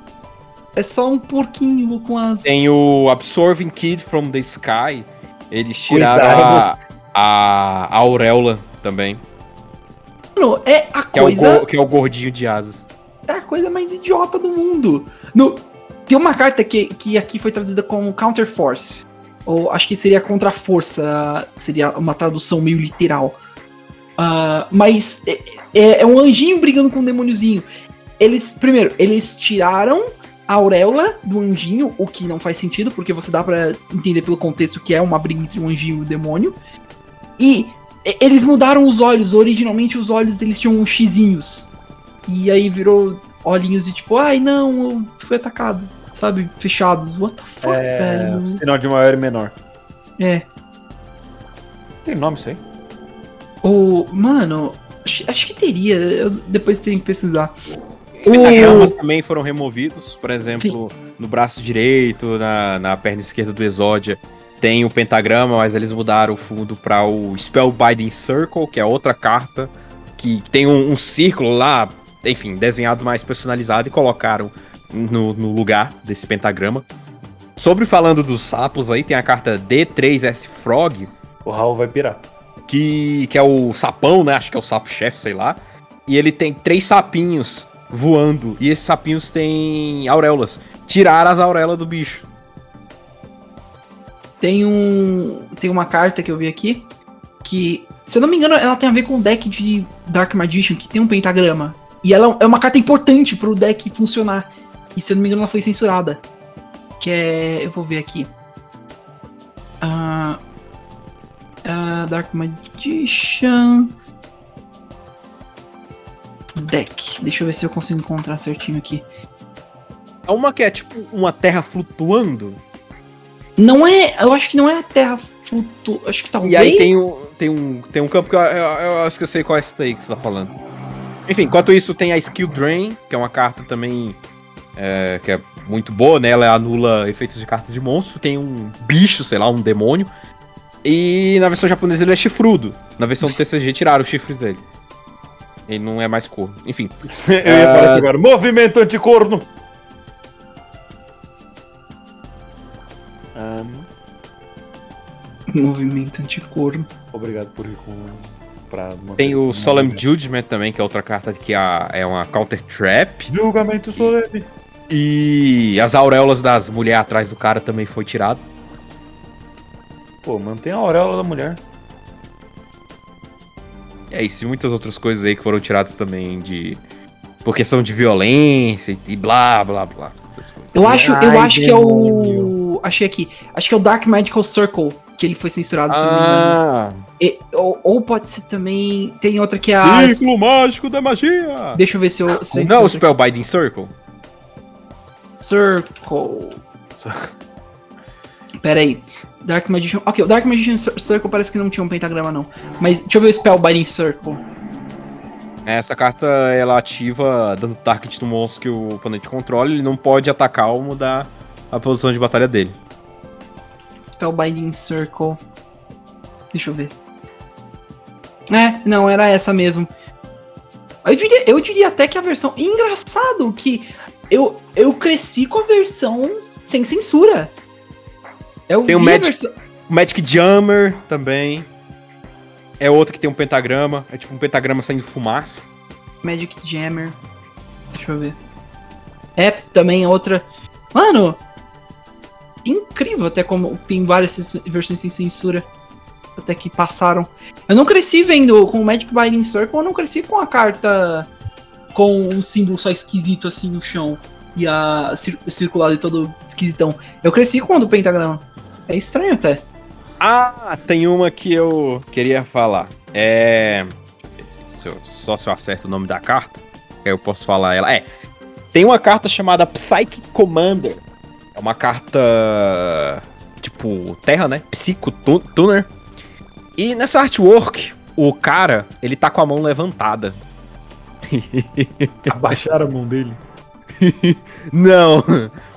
É só um porquinho com as. Tem o Absorbing Kid from the Sky. Eles tiraram a, a, a auréola também. Mano, é a Que é, o coisa. go- que é o gordinho de asas. É a coisa mais idiota do mundo. No, tem uma carta que, que aqui foi traduzida como Counter Force. Ou acho que seria contra a força. Seria uma tradução meio literal. Ah, mas é, é- é um anjinho brigando com um demôniozinho. Eles, primeiro, eles tiraram a auréola do anjinho, o que não faz sentido, porque você dá pra entender pelo contexto que é uma briga entre um anjinho e um demônio. E e- eles mudaram os olhos. Originalmente os olhos eles tinham xizinhos. E aí virou olhinhos de tipo, ai não, eu fui atacado. Sabe? Fechados. What the fuck, É. velho? Sinal de maior e menor. É. Tem nome isso aí? O. Mano, acho, acho que teria. Eu depois tenho que pesquisar. Pentagramas também foram removidos, por exemplo, no braço direito, na, na perna esquerda do Exódia. Tem o pentagrama, mas eles mudaram o fundo para o Spellbinding Circle, que é outra carta que tem um, um círculo lá, enfim, desenhado mais personalizado e colocaram no, no lugar desse pentagrama. Sobre falando dos sapos aí, tem a carta D3S Frog, O Raul vai pirar. que, que é o sapão, né? Acho que é o sapo-chefe, sei lá. E ele tem três sapinhos voando. E esses sapinhos têm auréolas. Tiraram as auréolas do bicho. Tem um. Tem uma carta que eu vi aqui. Que, se eu não me engano, ela tem a ver com o deck de Dark Magician, que tem um pentagrama. E ela é uma carta importante pro deck funcionar. E se eu não me engano, ela foi censurada. Que é. Eu vou ver aqui. Ah, ah, Dark Magician. Deck. Deixa eu ver se eu consigo encontrar certinho aqui. É uma que é tipo uma terra flutuando. Não é. Eu acho que não é a Terra flutu... Acho que talvez. E aí tem um, tem um, tem um campo que eu, eu, eu acho que eu sei qual é esse daí que você tá falando. Enfim, enquanto isso tem a Skill Drain, que é uma carta também é, que é muito boa, né? Ela anula efeitos de cartas de monstro. Tem um bicho, sei lá, um demônio. E na versão japonesa ele é chifrudo. Na versão do TCG tiraram os chifres dele. Ele não é mais corno. Enfim. Eu ia falar assim agora. Movimento anticorno. Ah, Movimento anticorno. obrigado por ir com. Pra Tem o Solemn Judgment também, que é outra carta que é uma Counter Trap. Julgamento solene. E as auréolas das mulheres atrás do cara também foi tirado. Pô, mantém a auréola da mulher. É isso, e muitas outras coisas aí que foram tiradas também de. Por questão de violência e blá blá blá. Essas coisas. Eu acho, eu Ai, acho que é o. Achei aqui. Acho que é o Dark Magical Circle, que ele foi censurado. se. Ah! E- ou, ou pode ser também. Tem outra que é a. Círculo mágico da magia! Deixa eu ver se eu. Se eu Não, o Spellbinding Circle? Circle. Pera aí. Dark Magician. Ok, o Dark Magician Cir- Circle parece que não tinha um pentagrama, não. Mas deixa eu ver o Spellbinding Circle. Essa carta ela ativa dando target no monstro que o oponente controla, ele não pode atacar ou mudar a posição de batalha dele. Spellbinding Circle. Deixa eu ver. É, não, era essa mesmo. Eu diria, eu diria até que a versão. Engraçado que eu, eu cresci com a versão sem censura. Eu Tem o Magic- versão- O Magic Jammer também. É outro que tem um pentagrama. É tipo um pentagrama saindo fumaça. Magic Jammer. Deixa eu ver. É, também é outra. Mano! Incrível até como tem várias versões sem censura. Até que passaram. Eu não cresci vendo com o Magic Binding Circle, eu não cresci com a carta com um símbolo só esquisito assim no chão. E a cir circulado e todo esquisitão. Eu cresci com a do pentagrama. É estranho até. Ah, tem uma que eu queria falar. É. só se eu acerto o nome da carta, eu posso falar ela. É. Tem uma carta chamada Psychic Commander. É uma carta. Tipo, Terra, né? Psycho Tu- Tuner. E nessa artwork, o cara, ele tá com a mão levantada. Abaixaram a mão dele. Não,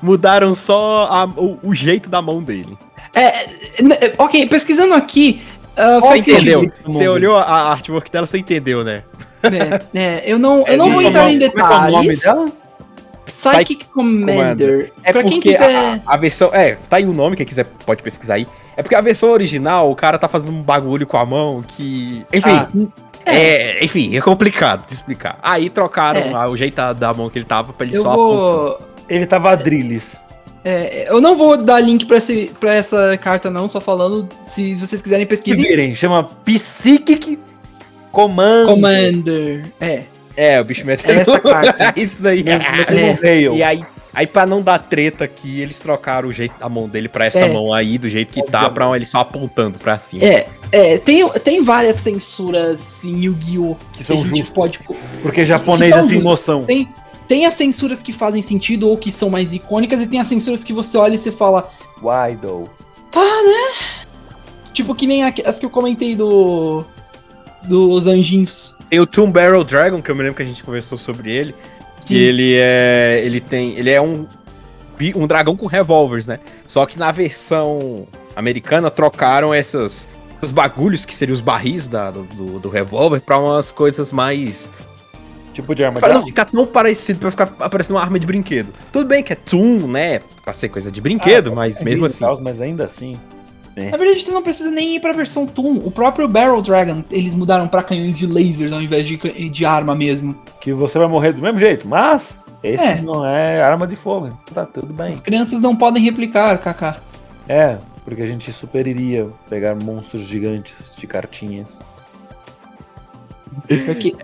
mudaram só a- o, o jeito da mão dele. É, ok, pesquisando aqui. ah, faz entendeu? Você olhou a, artwork dela, você entendeu, né? É, é, eu não, eu não vou é entrar em Como é que é o nome detalhes. dela? Psychic Commander. É pra quem porque quiser. a, a versão. É, tá aí o nome, quem quiser pode pesquisar aí. É porque a versão original, o cara tá fazendo um bagulho com a mão que. Enfim. Ah, é, enfim, é complicado de explicar. Aí trocaram É. a- o jeito da, mão que ele tava pra ele eu só vou. Ele tava adrilles. é, eu não vou dar link pra, esse, pra essa carta, não, só falando. Se vocês quiserem Se pesquisem. virem, chama Psychic Command. Commander. É. É, o bicho meteu. É essa carta. Isso daí. É. E aí, aí, pra não dar treta aqui, eles trocaram o jeito da mão dele pra essa É. mão aí, do jeito que tá, pra ele só apontando pra cima. É, é tem, tem várias censuras em Yu-Gi-Oh! Que são a gente justas. pode. Porque japonês é sem justas. noção. Tem, tem as censuras que fazem sentido ou que são mais icônicas, e tem as censuras que você olha e você fala, Why though? tá, né? Tipo, que nem as que eu comentei do. Dos anjinhos. Tem o Tomb Barrel Dragon, que eu me lembro que a gente conversou sobre ele. Que ele é. Ele tem. Ele é um. Um dragão com revólveres, né? Só que na versão americana trocaram essas. Esses bagulhos que seriam os barris da, do, do, do revólver pra umas coisas mais. Tipo de arma Pra de não alma. ficar tão parecido, pra ficar parecendo uma arma de brinquedo. Tudo bem que é Toon, né? Pra ser coisa de brinquedo, Ah, mas é mesmo assim. tal, mas ainda assim. Na verdade, você não precisa nem ir pra versão Toon. O próprio Barrel Dragon, eles mudaram pra canhões de lasers ao invés de, de arma mesmo. Que você vai morrer do mesmo jeito, mas esse É. não é arma de fogo. Tá tudo bem. As crianças não podem replicar, Kaká. É, porque a gente super iria pegar monstros gigantes de cartinhas. Porque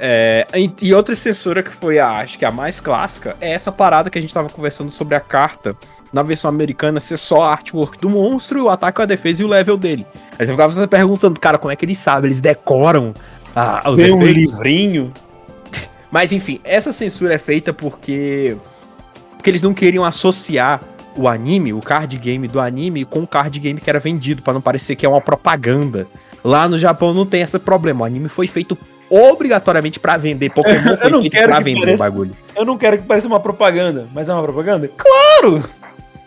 É, e- outra censura que foi a, acho que a mais clássica, é essa parada que a gente tava conversando sobre a carta. Na versão americana, ser só a artwork do monstro, o ataque, a defesa e o level dele. Aí você ficava se perguntando, cara, como é que eles sabem? Eles decoram ah, os Tem um efeitos? livrinho. Mas enfim, essa censura é feita porque. Porque eles não queriam associar o anime, o card game do anime, com o card game que era vendido, pra não parecer que é uma propaganda. Lá no Japão não tem esse problema. O anime foi feito obrigatoriamente pra vender. Pokémon foi feito pra que vender o bagulho. Eu não quero que pareça uma propaganda, mas é uma propaganda? Claro!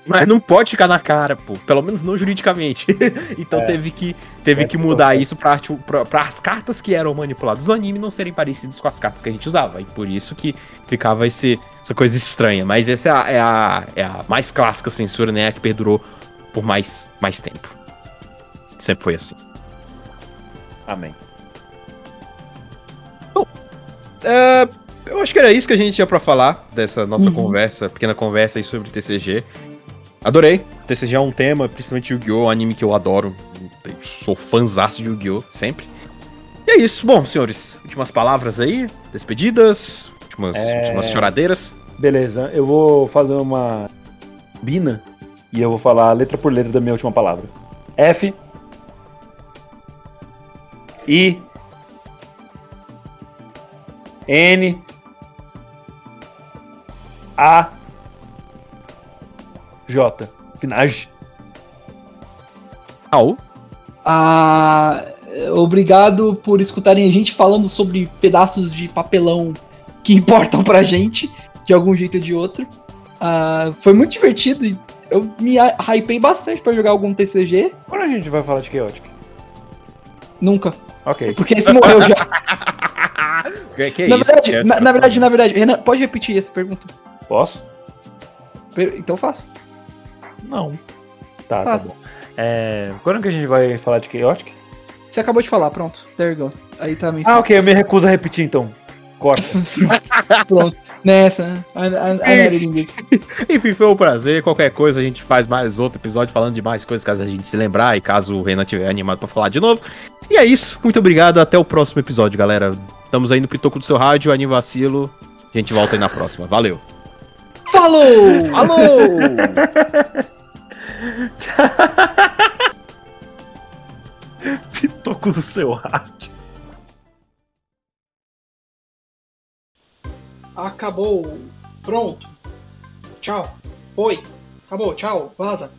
Mas não pode ficar na cara, pô. Pelo menos não juridicamente. então É. teve que, teve É, que mudar isso pra, tipo, pra, pra as cartas que eram manipuladas no anime não serem parecidas com as cartas que a gente usava. E por isso que ficava esse, essa coisa estranha. Mas essa é a, é a, é a mais clássica censura, né? A que perdurou por mais, mais tempo. Sempre foi assim. Amém. É, eu acho que era isso que a gente tinha pra falar dessa nossa Uhum. conversa, pequena conversa aí sobre TCG. Adorei. TCG é um tema, principalmente Yu-Gi-Oh!, um anime que eu adoro. Eu sou fãzaço de Yu-Gi-Oh! sempre. E é isso. Bom, senhores, últimas palavras aí, despedidas, últimas, É. últimas choradeiras. Beleza, eu vou fazer uma bina e eu vou falar letra por letra da minha última palavra. F I N A J. Finage. Au. Ah, obrigado por escutarem a gente falando sobre pedaços de papelão que importam pra gente, de algum jeito ou de outro. Ah, foi muito divertido e eu me hy- hypei bastante pra jogar algum TCG. Quando a gente vai falar de Chaotic? Nunca. Ok. Porque esse morreu já. Que, que na, isso? verdade, na, na verdade, na verdade, Renan, pode repetir essa pergunta? Posso? Per- Então faça. Não. Tá, tá, Tá. bom. É, quando que a gente vai falar de Chaotic? Você acabou de falar, pronto. There you go. Aí tá a Ah, ok, eu me recuso a repetir então. Corta. Pronto. Nessa, né? I, I, I. Enfim, foi um prazer. Qualquer coisa a gente faz mais outro episódio falando de mais coisas caso a gente se lembrar e caso o Renan tiver animado pra falar de novo. E é isso. Muito obrigado. Até o próximo episódio, galera. Estamos aí no Pitoco do seu rádio, Anim Vacilo. A gente volta aí na próxima. Valeu. Falou! Alô! Pitoco do seu rádio. Acabou. Pronto. Tchau. Foi. Acabou. Tchau. Vaza.